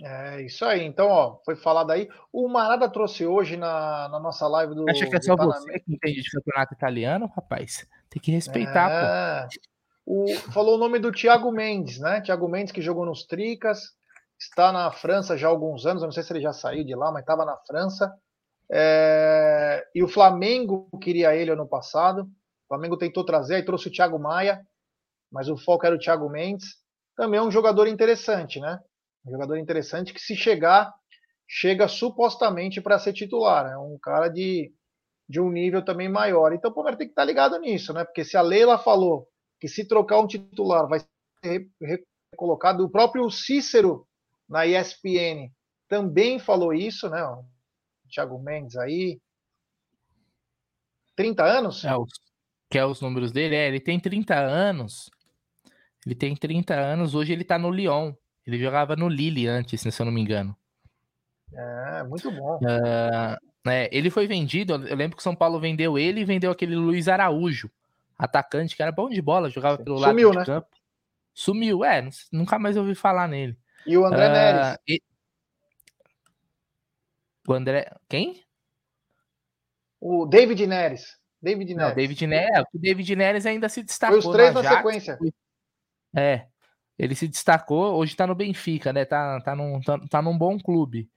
É isso aí. Então, ó, foi falado aí. O Marada trouxe hoje na, na nossa live do. Acha que é só você que entende de campeonato italiano, rapaz? Tem que respeitar, é... O, falou o nome do Thiago Mendes, né? Thiago Mendes que jogou nos Tricas, está na França já há alguns anos, eu não sei se ele já saiu de lá, mas estava na França. É, e o Flamengo queria ele ano passado. O Flamengo tentou trazer, aí trouxe o Thiago Maia, mas o foco era o Thiago Mendes. Também é um jogador interessante, né? Um jogador interessante que, se chegar, chega supostamente para ser titular. É um cara de, de um nível também maior. Então o Palmeiras tem que estar tá ligado nisso, né? Porque se a Leila falou que se trocar um titular vai ser recolocado, o próprio Cícero na ESPN também falou isso, né? O Thiago Mendes aí. 30 anos? É, os, que é os números dele? É, ele tem 30 anos. Ele tem 30 anos, hoje ele tá no Lyon. Ele jogava no Lille antes, se eu não me engano. É, muito bom. Uh, é, ele foi vendido, eu lembro que o São Paulo vendeu ele e vendeu aquele Luiz Araújo, atacante, que era bom de bola, jogava pelo Sumiu, lado do né? campo. Sumiu, é, nunca mais ouvi falar nele. E o André uh, Neres? E... O André. Quem? O David Neres. David Neres. Não, David Neres. O David Neres ainda se destacou. Foi os três na, na sequência. É. Ele se destacou, hoje tá no Benfica, né? Tá, tá, num, tá, tá num bom clube.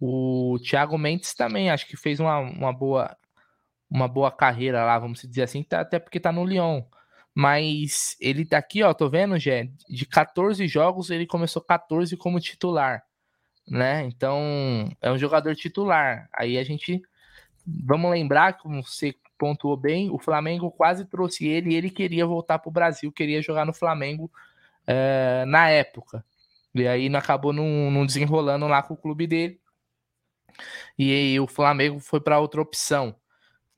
O Thiago Mendes também acho que fez uma, uma boa uma boa carreira lá, vamos dizer assim, tá, até porque tá no Lyon. Mas ele tá aqui, ó, tô vendo, Gé, de 14 jogos ele começou 14 como titular né? Então, é um jogador titular. Aí a gente vamos lembrar, como você pontuou bem, o Flamengo quase trouxe ele e ele queria voltar para o Brasil, queria jogar no Flamengo é, na época. E aí não acabou não, não, desenrolando lá com o clube dele. E aí o Flamengo foi para outra opção.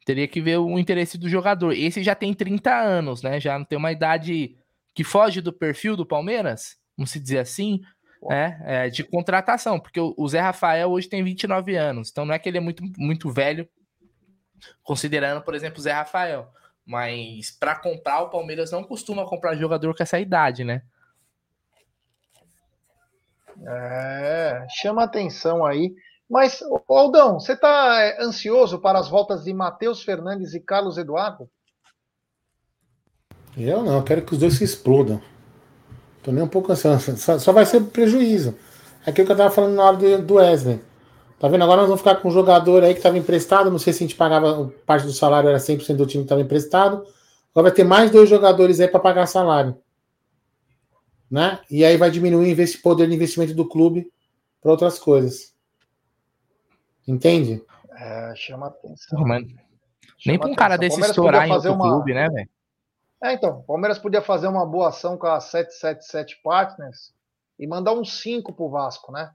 Teria que ver o interesse do jogador. Esse já tem 30 anos, né? Já não tem uma idade que foge do perfil do Palmeiras, vamos se dizer assim é, é, de contratação, porque o Zé Rafael hoje tem 29 anos, então não é que ele é muito, muito velho, considerando, por exemplo, o Zé Rafael. Mas para comprar, o Palmeiras não costuma comprar jogador com essa idade, né? É, chama atenção aí. Mas, Aldão, você está é, ansioso para as voltas de Matheus Fernandes e Carlos Eduardo? Eu não, eu quero que os dois se explodam. Tô nem um pouco ansioso. Só, só vai ser prejuízo. É aquilo que eu tava falando na hora do, do Wesley. Tá vendo? Agora nós vamos ficar com um jogador aí que estava emprestado. Não sei se a gente pagava parte do salário, era 100% do time que estava emprestado. Agora vai ter mais dois jogadores aí para pagar salário. Né? E aí vai diminuir o poder de investimento do clube para outras coisas. Entende? É, chama atenção. Nem para um cara desse estourar em outro uma... clube, né, velho? É, então, o Palmeiras podia fazer uma boa ação com a 777 Partners e mandar uns 5 pro Vasco, né?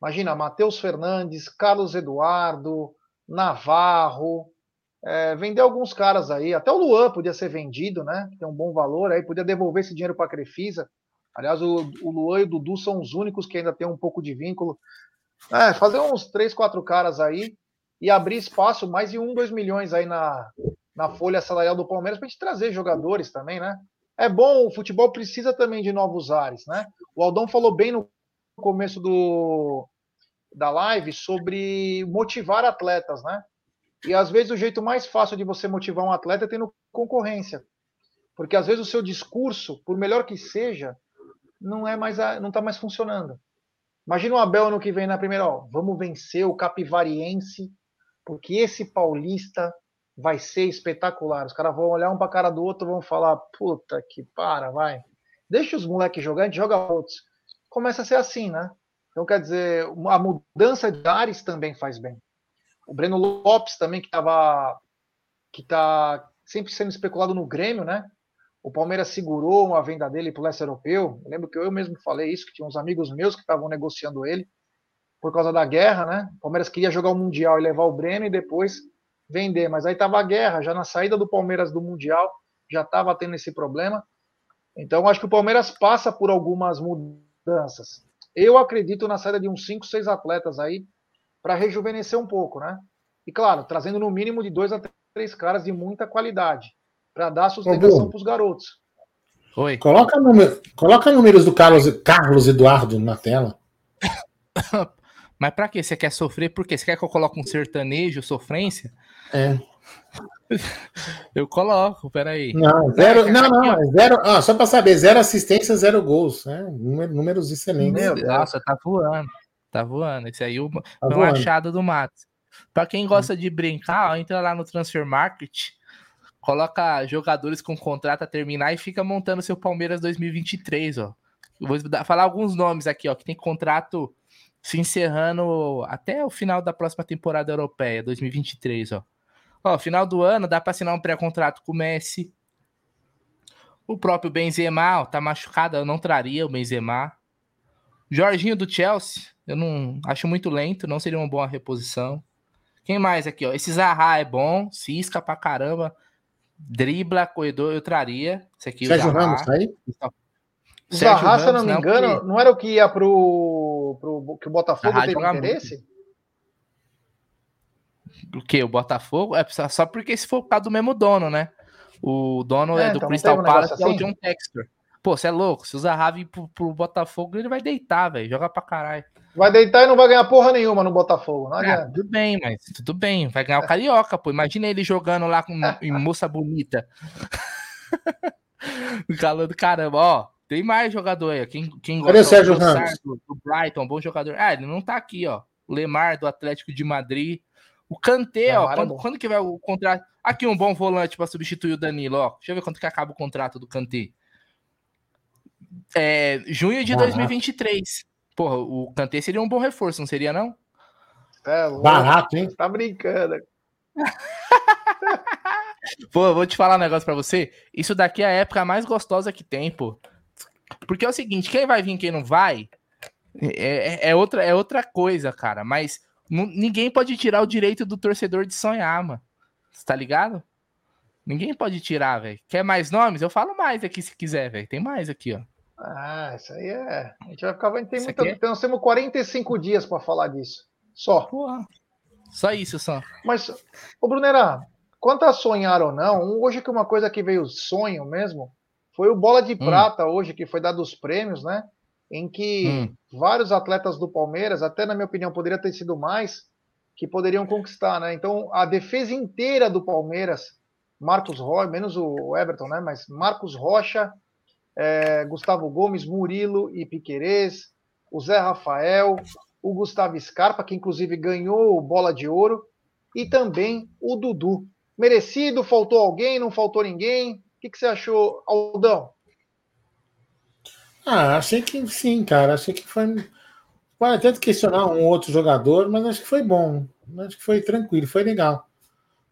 Imagina, Matheus Fernandes, Carlos Eduardo, Navarro, é, vender alguns caras aí, até o Luan podia ser vendido, né? Tem um bom valor aí, podia devolver esse dinheiro para a Crefisa. Aliás, o, o Luan e o Dudu são os únicos que ainda tem um pouco de vínculo. É, fazer uns 3, 4 caras aí e abrir espaço, mais de 1, 2 milhões aí na, na folha salarial do Palmeiras para a gente trazer jogadores também, né? É bom, o futebol precisa também de novos ares, né? O Aldão falou bem no começo do, da live sobre motivar atletas, né? E às vezes o jeito mais fácil de você motivar um atleta é tendo concorrência. Porque às vezes o seu discurso, por melhor que seja, não é mais não está mais funcionando. Imagina o Abel no que vem na primeira, ó, vamos vencer o Capivariense, porque esse paulista vai ser espetacular. Os caras vão olhar um para a cara do outro vão falar: puta que para, vai. Deixa os moleques jogar, a gente joga outros. Começa a ser assim, né? Então, quer dizer, a mudança de ares também faz bem. O Breno Lopes também, que estava. que está sempre sendo especulado no Grêmio, né? O Palmeiras segurou uma venda dele para o leste europeu. Eu lembro que eu mesmo falei isso, que tinha uns amigos meus que estavam negociando ele por causa da guerra, né? O Palmeiras queria jogar o Mundial e levar o Breno e depois vender. Mas aí estava a guerra, já na saída do Palmeiras do Mundial, já estava tendo esse problema. Então, acho que o Palmeiras passa por algumas mudanças. Eu acredito na saída de uns 5, 6 atletas aí para rejuvenescer um pouco, né? E claro, trazendo no mínimo de dois a três caras de muita qualidade para dar sustentação para os garotos. Oi. Coloca, número, coloca números do Carlos, Carlos Eduardo na tela. Mas para que você quer sofrer? Por quê? Você quer que eu coloque um sertanejo, sofrência? É. Eu coloco, peraí. Não, zero. Não, não, é zero. Ah, só para saber, zero assistência, zero gols. Né? Números excelentes. Meu Nossa, tá voando. Tá voando. Esse aí tá foi um achado do Matos. Para quem gosta de brincar, ó, entra lá no Transfer Market, coloca jogadores com contrato a terminar e fica montando seu Palmeiras 2023, ó. Eu vou falar alguns nomes aqui, ó, que tem contrato se encerrando até o final da próxima temporada europeia, 2023, ó. Ó, final do ano dá para assinar um pré-contrato com o Messi. O próprio Benzema, ó, tá machucado, eu não traria o Benzema. Jorginho do Chelsea, eu não acho muito lento, não seria uma boa reposição. Quem mais aqui, ó? Esse Zaha é bom, cisca pra caramba, dribla, corredor, eu traria. Esse aqui, Sérgio o. Ramos, tá aí? O Zaha, se eu não me engano, não, não era o que ia pro, pro que o Botafogo Zaha teve interesse? Muito. O que? O Botafogo? É só porque se for por causa do mesmo dono, né? O dono é, é do então Crystal um Palace, assim? é o assim? John Textor. Pô, você é louco? Se o Zaha vir pro, pro Botafogo, ele vai deitar, velho. Joga pra caralho. Vai deitar e não vai ganhar porra nenhuma no Botafogo. Não ah, tudo bem, mas tudo bem. Vai ganhar o Carioca, pô. Imagina ele jogando lá com em moça bonita. no calor do caramba. Ó, tem mais jogador aí. Quem, quem gosta o Sérgio Ramos? Do, do Brighton, bom jogador. Ah, ele não tá aqui, ó. O Lemar do Atlético de Madrid. O Kanté, ó, quando, quando, que vai o contrato? Aqui um bom volante para substituir o Danilo, ó. Deixa eu ver quanto que acaba o contrato do Kanté. É, junho de 2023. Porra, o Kanté seria um bom reforço, não seria não? É, Barato, hein? Tá brincando. pô, vou te falar um negócio para você. Isso daqui é a época mais gostosa que tem, pô. Porque é o seguinte, quem vai vir, quem não vai, é, é, é outra, é outra coisa, cara. Mas ninguém pode tirar o direito do torcedor de sonhar, mano. Você tá ligado? Ninguém pode tirar, velho. Quer mais nomes? Eu falo mais aqui se quiser, velho. Tem mais aqui, ó. Ah, isso aí é. A gente vai ficar. Tem muita... é... Nós temos 45 dias para falar disso. Só. Porra. Só isso, só. Mas, ô Brunera, quanto a sonhar ou não, hoje que uma coisa que veio sonho mesmo foi o Bola de hum. Prata hoje, que foi dado os prêmios, né? em que hum. vários atletas do Palmeiras, até na minha opinião, poderia ter sido mais, que poderiam conquistar, né? Então, a defesa inteira do Palmeiras, Marcos Rocha, menos o Everton, né? Mas Marcos Rocha, é, Gustavo Gomes, Murilo e Piquerez, o Zé Rafael, o Gustavo Scarpa, que inclusive ganhou bola de ouro, e também o Dudu. Merecido? Faltou alguém? Não faltou ninguém? O que, que você achou, Aldão? Ah, achei que sim, cara. Achei que foi. Pode até questionar um outro jogador, mas acho que foi bom. Acho que foi tranquilo, foi legal.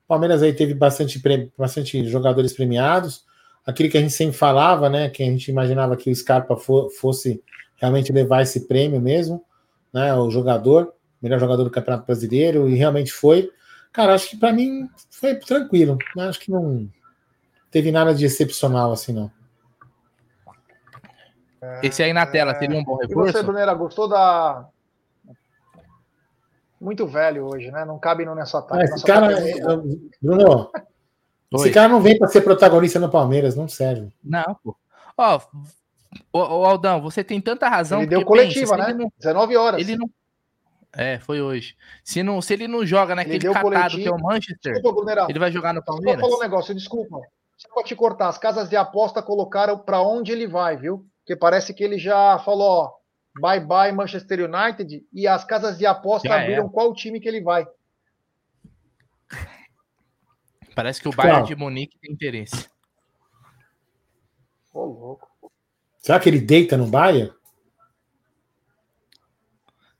O Palmeiras aí teve bastante, bastante jogadores premiados. Aquele que a gente sempre falava, né? Que a gente imaginava que o Scarpa fosse realmente levar esse prêmio mesmo, né? O jogador, melhor jogador do Campeonato Brasileiro, e realmente foi. Cara, acho que para mim foi tranquilo. Acho que não teve nada de excepcional assim, não. Esse aí na tela seria um bom reforço? E você, Brunera, gostou da. Muito velho hoje, né? Não cabe no nessa tarde. Esse cara, é... Bruno, Oi. esse cara não vem para ser protagonista no Palmeiras, não serve. Não, pô. Ó, ô, Aldão, você tem tanta razão. Ele deu coletiva, pensa, né? Não... 19 horas. Ele não. É, foi hoje. Se, não, se ele não joga naquele catado que é o Manchester, desculpa, ele vai jogar no Palmeiras? Só falou um negócio, desculpa. Só pra te cortar, as casas de aposta colocaram para onde ele vai, viu? Porque parece que ele já falou, ó, bye bye Manchester United e as casas de aposta já abriram é. qual time que ele vai. Parece que o Bayern de Munique tem interesse. Ô, louco. Será que ele deita no Bayern?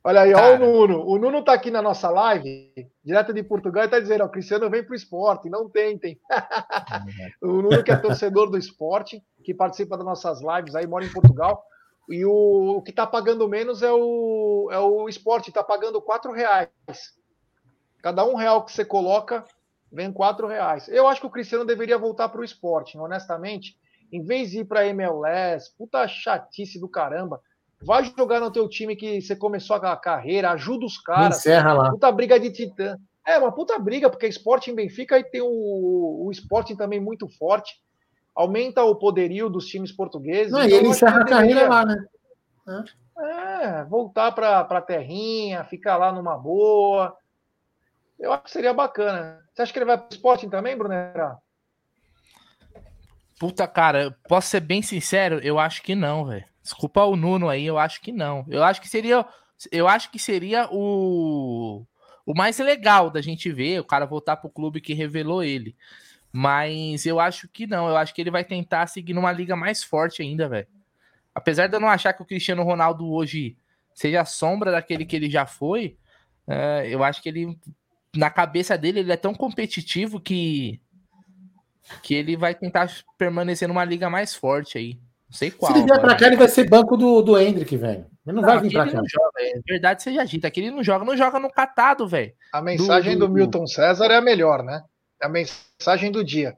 Olha aí, ó, o Nuno. O Nuno tá aqui na nossa live, direto de Portugal, e tá dizendo: ó, Cristiano vem pro esporte, não tentem. o Nuno, que é torcedor do esporte, que participa das nossas lives aí, mora em Portugal. E o, o que tá pagando menos é o, é o esporte, tá pagando quatro reais. Cada um real que você coloca, vem quatro reais. Eu acho que o Cristiano deveria voltar pro esporte, honestamente. Em vez de ir pra MLS, puta chatice do caramba Vai jogar no teu time que você começou a carreira, ajuda os caras. Encerra lá. Puta briga de titã. É, uma puta briga, porque Sporting Benfica e tem o, o Sporting também muito forte. Aumenta o poderio dos times portugueses. Não, então, e ele encerra a carreira lá, né? É, voltar para a terrinha, ficar lá numa boa. Eu acho que seria bacana. Você acha que ele vai pro Sporting também, Brunera? Puta, cara, posso ser bem sincero? Eu acho que não, velho. Desculpa o Nuno aí, eu acho que não. Eu acho que seria. Eu acho que seria o, o mais legal da gente ver, o cara voltar pro clube que revelou ele. Mas eu acho que não. Eu acho que ele vai tentar seguir numa liga mais forte ainda, velho. Apesar de eu não achar que o Cristiano Ronaldo hoje seja a sombra daquele que ele já foi, é, eu acho que ele, na cabeça dele, ele é tão competitivo que que ele vai tentar permanecer numa liga mais forte aí. Não sei qual. Se ele vier pra cá, ele vai ser banco do, do Hendrick, velho. Ele não, não vai vir pra cá. Não joga, é verdade seja dita. Aqui ele não joga, não joga no catado, velho. A mensagem do, do, do, Milton César é a melhor, né? É a mensagem do dia.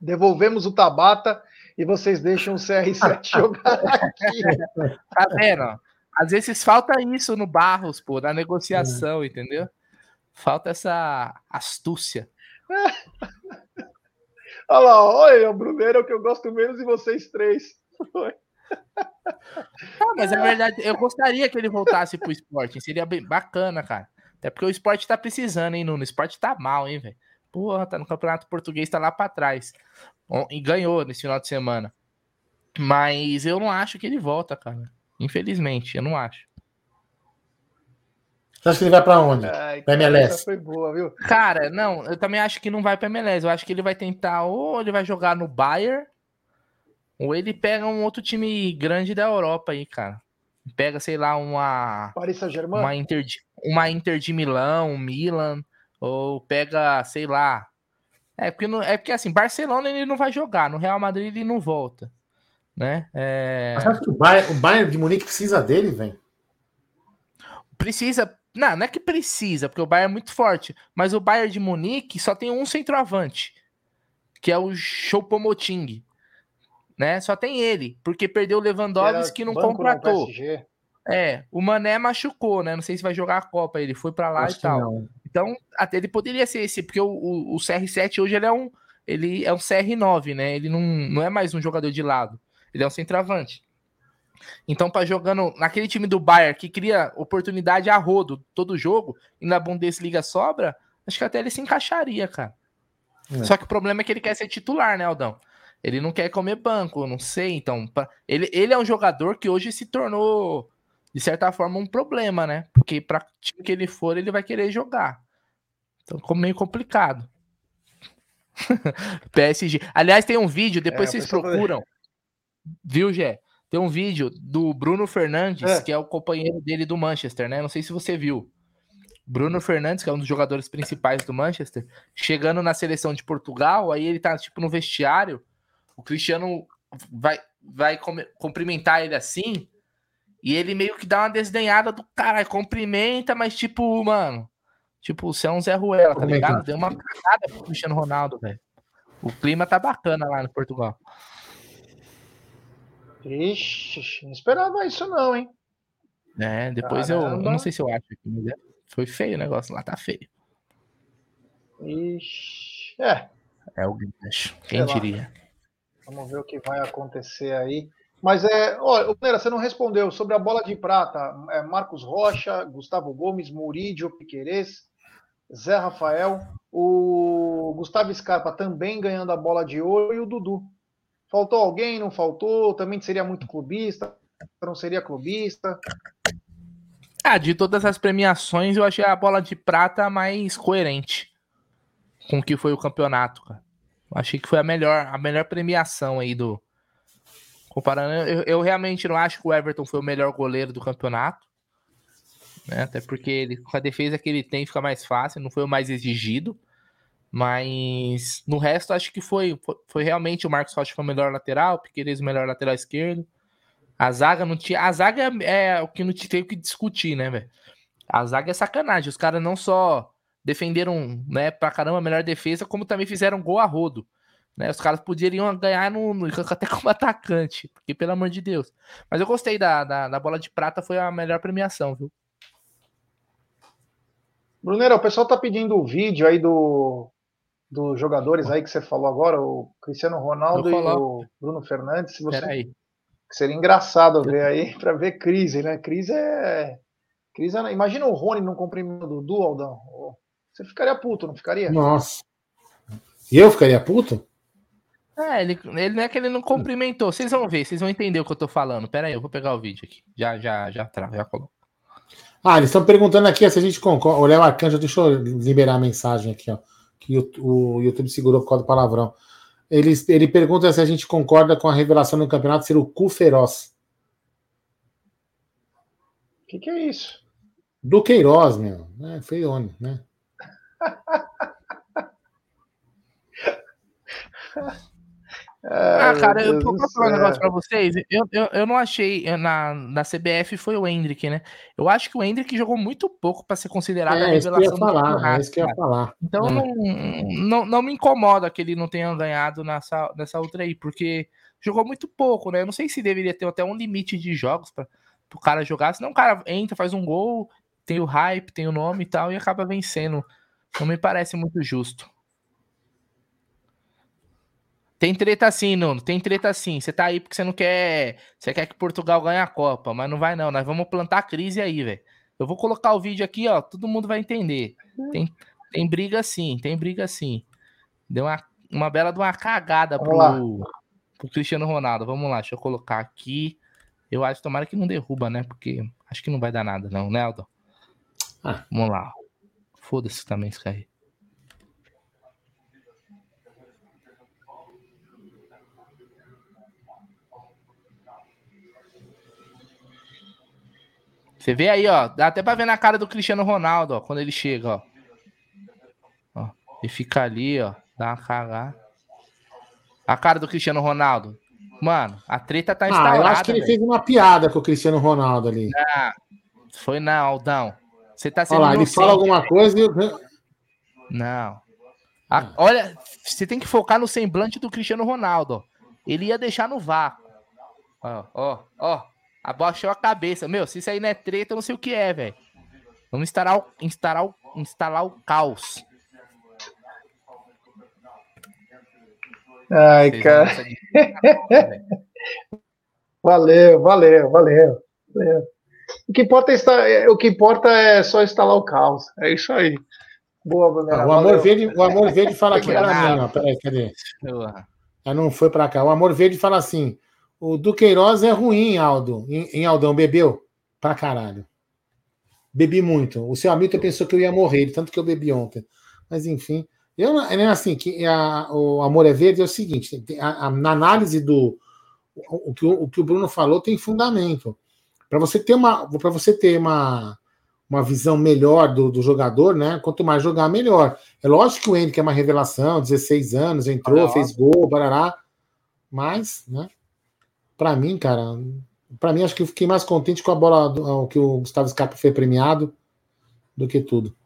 Devolvemos o Tabata e vocês deixam o CR7 jogar aqui. Tá vendo? Às vezes falta isso no Barros, pô, na negociação, é. entendeu? Falta essa astúcia. Olha lá, olha, o Bruneiro é o que eu gosto menos de vocês três. Não, mas é verdade, eu gostaria que ele voltasse pro esporte, seria bem bacana, cara. Até porque o esporte tá precisando, hein, Nuno? O esporte tá mal, hein, velho? Porra, tá no campeonato português, tá lá pra trás. E ganhou nesse final de semana. Mas eu não acho que ele volta, cara. Infelizmente, eu não acho. Você acha que ele vai para onde? Ai, pra MLS? foi boa, viu? Cara, não, eu também acho que não vai para MLS. Eu acho que ele vai tentar, ou ele vai jogar no Bayern, ou ele pega um outro time grande da Europa aí, cara. Pega, sei lá, uma. Paris Saint-Germain? Uma Inter, uma Inter de Milão, um Milan, ou pega, sei lá. É porque, não, é porque assim, Barcelona ele não vai jogar, no Real Madrid ele não volta né? É... Mas acho que o Bayern, o Bayern de Munique precisa dele, velho? Precisa. Não, não é que precisa, porque o Bayern é muito forte. Mas o Bayern de Munique só tem um centroavante, que é o Choupo-Moting, né? Só tem ele, porque perdeu o Lewandowski que não contratou. É, o Mané machucou, né? Não sei se vai jogar a Copa, ele foi para lá Acho e tal. Então, até ele poderia ser esse, porque o, o, o, CR7 hoje ele é um ele é um CR9, né? Ele não, não é mais um jogador de lado. Ele é um centroavante. Então, para jogando naquele time do Bayern que cria oportunidade a rodo todo jogo e na Bundesliga sobra, acho que até ele se encaixaria, cara. É. Só que o problema é que ele quer ser titular, né, Aldão? Ele não quer comer banco, não sei. Então, pra... ele, ele é um jogador que hoje se tornou, de certa forma, um problema, né? Porque para time que ele for, ele vai querer jogar. Então, ficou meio complicado. PSG. Aliás, tem um vídeo, depois é, vocês procuram. Viu, Gé? Tem um vídeo do Bruno Fernandes, é. que é o companheiro dele do Manchester, né? Não sei se você viu. Bruno Fernandes, que é um dos jogadores principais do Manchester, chegando na seleção de Portugal, aí ele tá tipo no vestiário, o Cristiano vai vai cumprimentar ele assim, e ele meio que dá uma desdenhada do cara, cumprimenta, mas tipo, mano, tipo, você é um Zé Ruela, tá ligado? Deu uma cagada pro Cristiano Ronaldo, velho. O clima tá bacana lá no Portugal. Ixi, não esperava isso não, hein? É, depois eu, eu, não sei se eu acho aqui, mas é, foi feio o negócio lá, tá feio. Ixi, é. É o gancho, quem diria? Vamos ver o que vai acontecer aí. Mas é, olha, Neira, você não respondeu sobre a bola de prata. É Marcos Rocha, Gustavo Gomes, Murídio, Piquerez, Zé Rafael, o Gustavo Scarpa também ganhando a bola de ouro e o Dudu. Faltou alguém? Não faltou? Também seria muito clubista? Não seria clubista? Ah, de todas as premiações, eu achei a bola de prata mais coerente com o que foi o campeonato, cara. Achei que foi a melhor, a melhor premiação aí do. Comparando, eu, eu realmente não acho que o Everton foi o melhor goleiro do campeonato. Né? Até porque ele, com a defesa que ele tem fica mais fácil, não foi o mais exigido. Mas no resto, acho que foi, foi, foi realmente o Marcos Rocha foi o melhor lateral, o Piqueires o melhor lateral esquerdo. A zaga não tinha. A zaga é, é o que não tem o que discutir, né, velho? A zaga é sacanagem. Os caras não só defenderam, né, pra caramba a melhor defesa, como também fizeram gol a rodo. Né? Os caras poderiam ganhar no, no, até como atacante, porque pelo amor de Deus. Mas eu gostei da, da, da bola de prata, foi a melhor premiação, viu? Brunero, o pessoal tá pedindo o vídeo aí do, dos jogadores aí que você falou agora, o Cristiano Ronaldo e o Bruno Fernandes. Se você... Peraí. Seria engraçado ver aí para ver crise, né? Crise é. Crise é... Imagina o Rony não cumprimentando o Dudu, Aldão. Você ficaria puto, não ficaria? Nossa. E eu ficaria puto? É, ele, ele não é que ele não cumprimentou. Vocês vão ver, vocês vão entender o que eu tô falando. Pera aí, eu vou pegar o vídeo aqui. Já, já, já, já, já coloco. Ah, eles estão perguntando aqui se a gente concorda. O Léo Arcanjo, deixa eu liberar a mensagem aqui, ó. Que o, o YouTube segurou por causa do palavrão. Ele, ele pergunta se a gente concorda com a revelação do campeonato ser o cu feroz. O que, que é isso? Do Queiroz, meu. É, feione, né? Ah, cara, eu vou falar um negócio pra vocês. Eu, eu, eu não achei. eu, na, na CBF foi o Hendrick, né? Eu acho que o Hendrick jogou muito pouco pra ser considerado a É, isso que eu revelação ia do falar. campeonato, É isso que eu ia cara. falar. Então É. não, não, não me incomoda que ele não tenha ganhado nessa, nessa outra aí, porque jogou muito pouco, né? Eu não sei se deveria ter até um limite de jogos para o cara jogar, senão o cara entra, faz um gol, tem o hype, tem o nome e tal, e acaba vencendo. Não me parece muito justo. Tem treta assim, Nuno. Tem treta assim. Você tá aí porque você não quer. Você quer que Portugal ganhe a Copa, mas não vai, não. Nós vamos plantar crise aí, velho. Eu vou colocar o vídeo aqui, ó. Todo mundo vai entender. Tem, tem briga sim, tem briga sim. Deu uma, uma bela de uma cagada pro, pro Cristiano Ronaldo. Vamos lá, deixa eu colocar aqui. Eu acho, tomara que não derruba, né? Porque acho que não vai dar nada, não, né, Aldo? Ah. Vamos lá. Foda-se também isso Você vê aí, ó. Dá até pra ver na cara do Cristiano Ronaldo, ó, quando ele chega, ó. Ó, Ele fica ali, ó. Dá uma cagada. A cara do Cristiano Ronaldo. Mano, a treta tá Ah, instaurada. eu acho que ele velho. fez uma piada com o Cristiano Ronaldo ali. Ah, foi não, Aldão. Você tá sendo Olha lá, ele fala alguma coisa e. Não. A- olha, você tem que focar no semblante do Cristiano Ronaldo. ó. Ele ia deixar no vácuo. Ó, ó, ó. Abaixou a cabeça. Meu, se isso aí não é treta, eu não sei o que é, velho. Vamos instalar o, instalar, o, instalar o caos. Ai, Vocês cara. de- Valeu, valeu, valeu. valeu. O que importa é, estar- o que importa é só instalar o caos. É isso aí. Boa, Brunera. Ah, o, amor verde, o Amor Verde fala aqui mim, ó. Peraí, cadê? Não foi pra cá. O Amor Verde fala assim: o Duqueiroz é ruim, Aldo. Em, em Aldão, bebeu? Pra caralho. Bebi muito. O seu Hamilton pensou que eu ia morrer, tanto que eu bebi ontem. Mas enfim. Eu, não- é assim, que a- o Amor é Verde é o seguinte: a- a- na análise do. O, o que, o, o que o Bruno falou tem fundamento. Para você ter uma. Para você ter uma. Uma visão melhor do, do jogador, né? Quanto mais jogar, melhor. É lógico que o Henrique é uma revelação, 16 anos, entrou, Olha, fez gol, barará. Mas, né? Pra mim, cara, pra mim acho que eu fiquei mais contente com a bola do, ao que o Gustavo Scarpa foi premiado do que tudo.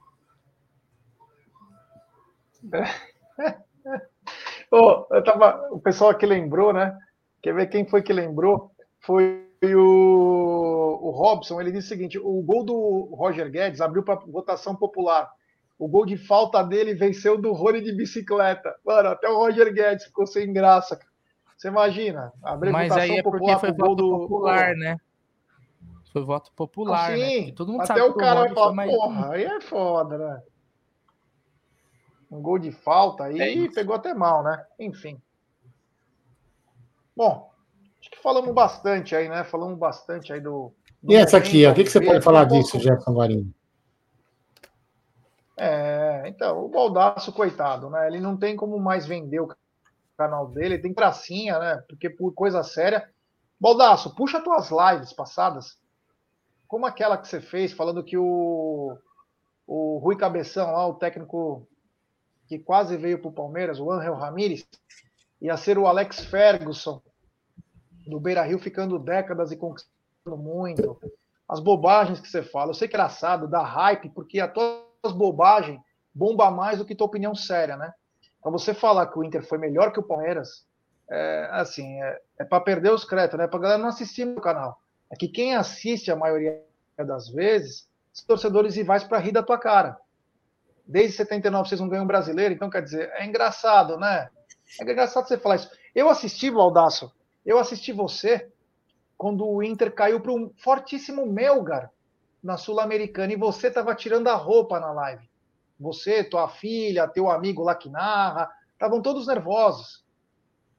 Ô, eu tava, o pessoal aqui lembrou, né? Quer ver quem foi que lembrou? Foi o, o Robson. Ele disse o seguinte: o gol do Roger Guedes abriu para votação popular. O gol de falta dele venceu do Rony de bicicleta. Mano, até o Roger Guedes ficou sem graça. Você imagina? Abrir Mas votação aí é popular foi voto do. popular, né? Foi voto popular, né? Sim, Porque todo mundo até sabe o que cara vai Rony falar, mais- porra, aí é foda, né? Um gol de falta aí É pegou até mal, né? Enfim. Bom, acho que falamos bastante aí, né? Falamos bastante aí do. do E essa aqui, ó, o que, que você pode falar disso, Jefferson Guarini? É, então, o Baldaço, coitado, né? Ele não tem como mais vender o canal dele, tem pracinha, né? Porque por coisa séria. Baldaço, puxa tuas lives passadas, como aquela que você fez, falando que o, o Rui Cabeção, lá, o técnico que quase veio para o Palmeiras, o Angel Ramírez, ia ser o Alex Ferguson do Beira Rio, ficando décadas e conquistando muito. As bobagens que você fala, eu sei que é engraçado, dá hype, porque a tuas bobagens bomba mais do que tua opinião séria, né? Para você falar que o Inter foi melhor que o Palmeiras, é, assim, é, é para perder os créditos, né? Para galera não assistir no canal. É que quem assiste a maioria das vezes, são torcedores rivais para rir da tua cara. Desde 79 vocês não ganham brasileiro, então quer dizer, é engraçado, né? É engraçado você falar isso. Eu assisti, Baldaço, eu assisti você quando o Inter caiu para um fortíssimo Melgar na Sul-Americana e você estava tirando a roupa na live. Você, tua filha, teu amigo lá que narra, estavam todos nervosos.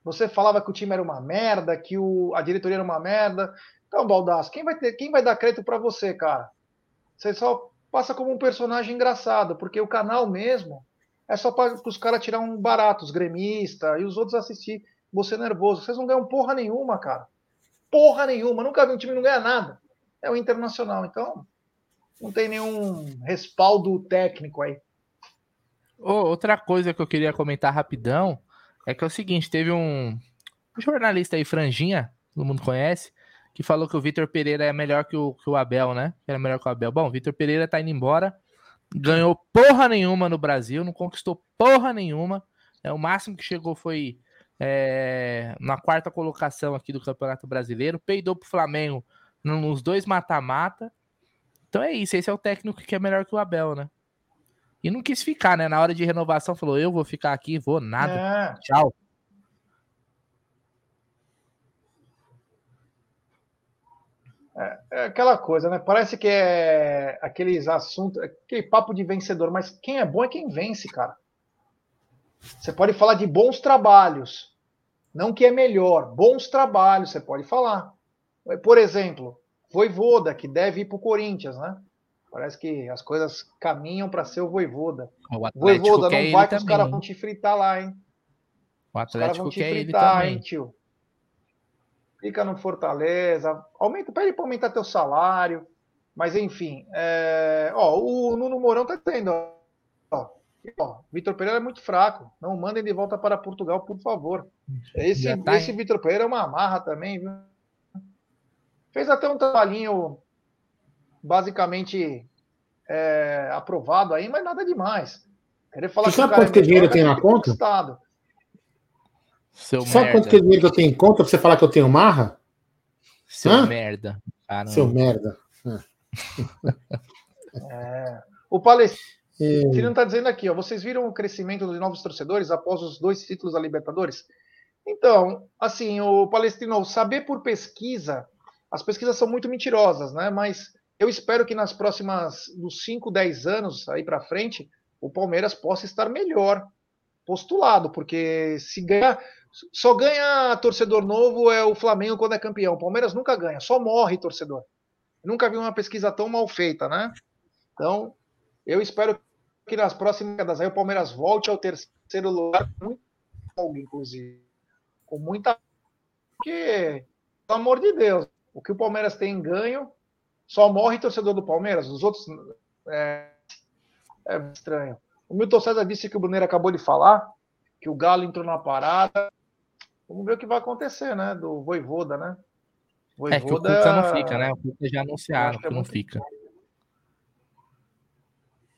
Você falava que o time era uma merda, que o, a diretoria era uma merda. Então, Baldasso, quem vai, ter, quem vai dar crédito para você, cara? Você só passa como um personagem engraçado, porque o canal mesmo é só para os caras tirar um barato, os gremistas e os outros assistir você nervoso. Vocês não ganham porra nenhuma, cara. Porra nenhuma. Nunca vi um time não ganhar nada. É o Internacional. Então, não tem nenhum respaldo técnico aí. Oh, outra coisa que eu queria comentar rapidão é que é o seguinte: teve um, jornalista aí, Franjinha, todo mundo conhece, que falou que o Vitor Pereira é melhor que o, que o Abel, né? Era melhor que o Abel. Bom, o Vitor Pereira tá indo embora, ganhou porra nenhuma no Brasil, não conquistou porra nenhuma. É, o máximo que chegou foi é, na quarta colocação aqui do Campeonato Brasileiro, peidou pro Flamengo nos dois mata-mata. Então é isso, esse é o técnico que é melhor que o Abel, né? E não quis ficar, né? Na hora de renovação falou: eu vou ficar aqui, vou nada. É. Tchau. É, é, aquela coisa, né? Parece que é aqueles assuntos, aquele papo de vencedor, mas quem é bom é quem vence, cara. Você pode falar de bons trabalhos, não que é melhor, bons trabalhos você pode falar. Por exemplo, Voivoda, que deve ir para o Corinthians, né? Parece que as coisas caminham para ser o Voivoda. O Voivoda, não vai que os caras vão te fritar lá, hein? O Atlético os quer fritar, hein, tio? fica no Fortaleza, aumenta, pede para aumentar teu salário, mas enfim, é, ó, o Nuno Mourão tá tendo, ó, ó, Vitor Pereira é muito fraco, não mandem de volta para Portugal, por favor. Esse, tá esse Vitor Pereira é uma amarra também, viu? Fez até um trabalhinho basicamente é, aprovado aí, mas nada demais. Querer falar Você sabe quanto é dinheiro tem na conta? Estado. Seu Sabe merda. quanto dinheiro que eu tenho em conta pra você falar que eu tenho marra? Seu Hã? merda. Caramba. Seu merda. É. O Palestino está dizendo aqui, ó, vocês viram o crescimento dos novos torcedores após os dois títulos da Libertadores? Então, assim, o Palestino, saber por pesquisa, as pesquisas são muito mentirosas, né? Mas eu espero que nas próximas, dos 5, 10 anos aí para frente, o Palmeiras possa estar melhor postulado, porque se ganhar, só ganha torcedor novo é o Flamengo quando é campeão. O Palmeiras nunca ganha, só morre torcedor. nunca vi uma pesquisa tão mal feita, né? Então, eu espero que nas próximas décadas aí o Palmeiras volte ao terceiro lugar muito inclusive. Com muita. Porque, pelo amor de Deus, o que o Palmeiras tem em ganho, só morre torcedor do Palmeiras. Os outros. É, é estranho. O Milton César disse que o Bruneiro acabou de falar, que o Galo entrou na parada. Vamos ver o que vai acontecer, né? Do Voivoda, né? Voivoda, é que o Cuca não fica, né? O Cuca já anunciaram que, é que não fica.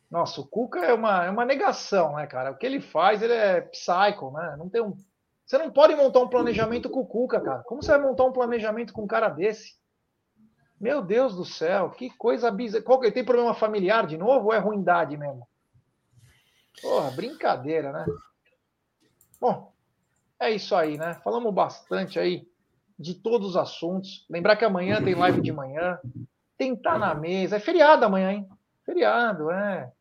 Nossa, o Cuca é uma, é uma negação, né, cara? O que ele faz, ele é psycho, né? Não tem um... Você não pode montar um planejamento com o Cuca, cara. Como você vai montar um planejamento com um cara desse? Meu Deus do céu, que coisa bizarra. Qual que ele tem problema familiar de novo ou é ruindade mesmo? Porra, brincadeira, né? Bom, é isso aí, né? Falamos bastante aí de todos os assuntos. Lembrar que amanhã tem live de manhã. Tentar na mesa. É feriado amanhã, hein? Feriado, é.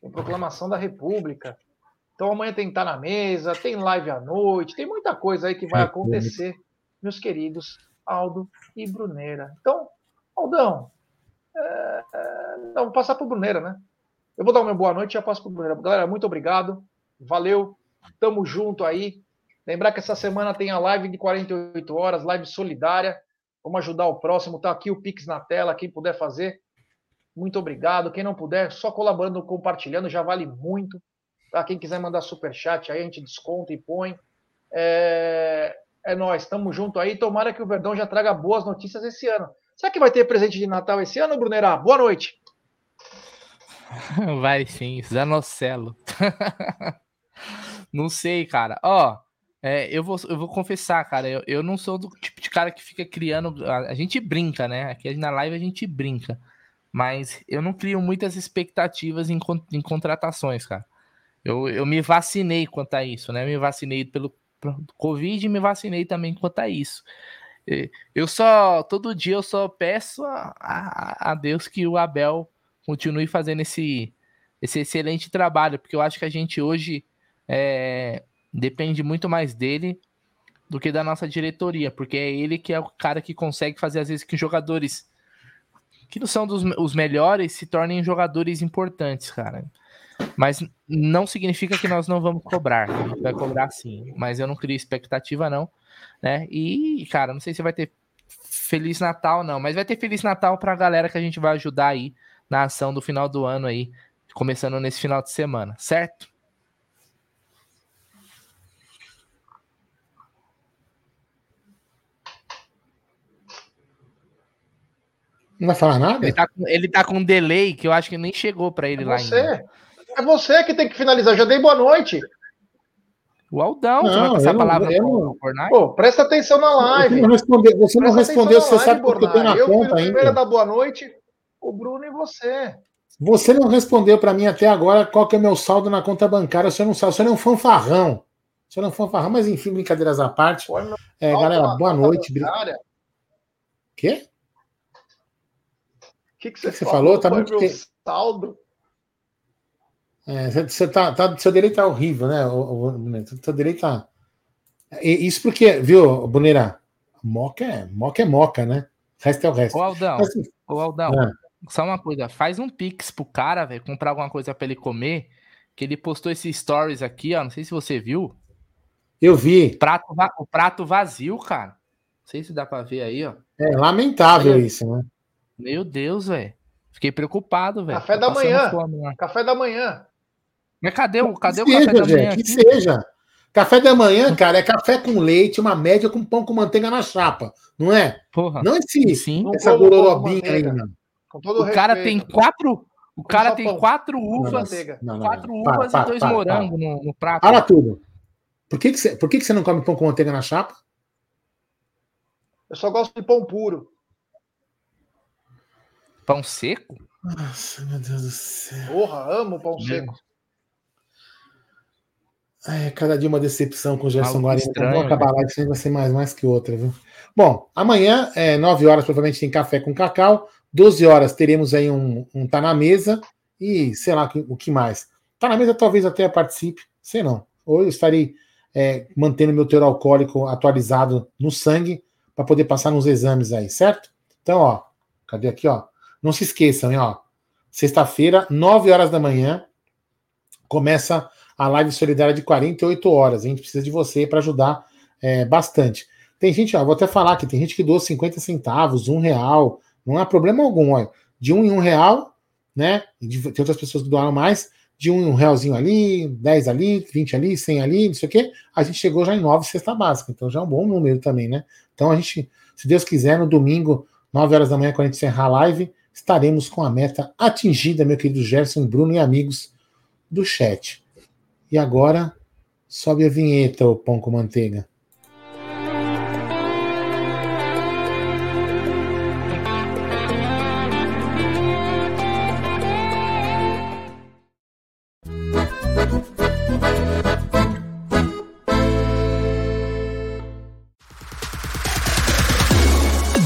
Tem proclamação da República. Então amanhã tem estar na mesa, tem live à noite, tem muita coisa aí que vai acontecer, meus queridos Aldo e Bruneira. Então, Aldão, é, é, não, vou passar para o Bruneira, né? Eu vou dar uma boa noite e já passo para o Bruno. Galera, muito obrigado. Valeu. Tamo junto aí. Lembrar que essa semana tem a live de 48 horas, live solidária. Vamos ajudar o próximo. Tá aqui o Pix na tela, quem puder fazer. Muito obrigado. Quem não puder, só colaborando, compartilhando, já vale muito. Para quem quiser mandar super chat, aí a gente desconta e põe. É, é nós, estamos junto aí. Tomara que o Verdão já traga boas notícias esse ano. Será que vai ter presente de Natal esse ano, Brunerá? Boa noite. Vai sim, Zanocelo. não sei, cara. Ó, é, eu, vou, eu vou confessar, cara, eu, eu não sou do tipo de cara que fica criando. A, a gente brinca, né? Aqui na live a gente brinca. Mas eu não crio muitas expectativas em, em contratações, cara. Eu, eu me vacinei quanto a isso, né? Me vacinei pelo Covid e me vacinei também quanto a isso. Eu só, todo dia eu só peço a, a, a Deus que o Abel continue fazendo esse esse excelente trabalho, porque eu acho que a gente hoje é, depende muito mais dele do que da nossa diretoria, porque é ele que é o cara que consegue fazer, às vezes, que jogadores que não são dos, os melhores se tornem jogadores importantes, cara. Mas não significa que nós não vamos cobrar. A gente vai cobrar sim. Mas eu não crio expectativa, não. Né? E, cara, não sei se vai ter Feliz Natal, não. Mas vai ter Feliz Natal pra galera que a gente vai ajudar aí na ação do final do ano aí. Começando nesse final de semana, certo? Não vai falar nada? Ele tá, com, ele tá com um delay que eu acho que nem chegou para ele é lá você. ainda. É você que tem que finalizar. Já dei boa noite. O Aldão, Não, você vai passar a eu palavra não- eu pro- não-? Pô, presta atenção na live. não respondeu, você não Presta respondeu, atenção você na sabe live, porque eu tô na. Eu conta ainda. dar boa noite, o Bruno e você. Você não respondeu para mim até agora qual que é o meu saldo na conta bancária. Você não sabe, você não é um fanfarrão. Você não é um fanfarrão, mas enfim, brincadeiras à parte. Meu É, galera, boa noite. bancária. Quê? O que, que você, que você falou? Tá Põe muito meu que- saldo. É, você- tá, tá, seu direito tá horrível, né? O, seu direito tá. Isso porque, viu, Boneira? Moca é, moca é moca, né? O resto é o resto. Ô, Aldão, Mas, assim, ô, Aldão, É. só uma coisa. Faz um pix pro cara, velho, comprar alguma coisa pra ele comer, que ele postou esses stories aqui, ó, não sei se você viu. eu vi. Prato, o prato vazio, cara. Não sei se dá pra ver aí, ó. É lamentável Olha. isso, né? Meu Deus, velho. Fiquei preocupado, velho. Café Tô da manhã. fome lá. Café da manhã. Mas cadê o, cadê o que café seja, da manhã? gente, que seja. Café da manhã, cara, é café com leite, uma média com pão com manteiga na chapa, não é? Porra. Não esse, Sim. Essa gororobinha aí, não. Com todo O cara tem quatro. O cara tem pão. quatro uvas. manteiga. Não, não, Quatro uvas para, e dois para, morangos no, no prato. Para tudo. Por que, que, você, por que, que você não come pão com manteiga na chapa? Eu só gosto de pão puro. Pão seco? Nossa, meu Deus do céu. Porra, amo pão seco. Ai, cada dia uma decepção com o Gerson Guarino. estranho, Vamos acabar lá, isso vai ser mais, mais que outra, viu? Bom, amanhã, é, 9 horas, provavelmente tem café com cacau. 12 horas teremos aí um, um Tá na Mesa. E sei lá o que mais. Tá na mesa, talvez até participe, sei não. Ou eu estarei é, mantendo meu teor alcoólico atualizado no sangue para poder passar nos exames aí, certo? Então, ó, cadê aqui, ó? Não se esqueçam, hein, ó. Sexta-feira, 9 horas da manhã, começa a live solidária de 48 horas. A gente precisa de você para ajudar é, bastante. Tem gente, ó, vou até falar que tem gente que doa 50 centavos, um real, não há problema algum, ó. De um em um real, né? Tem outras pessoas que doaram mais, de um em um realzinho ali, 10 ali, 20 ali, 100 ali, não sei o quê. A gente chegou já em 9 cesta básica, então já é um bom número também, né? Então a gente, se Deus quiser, no domingo, 9 horas da manhã, quando a gente encerrar a live, estaremos com a meta atingida, meu querido Gerson, Bruno e amigos do chat. E agora, sobe a vinheta, o pão com manteiga.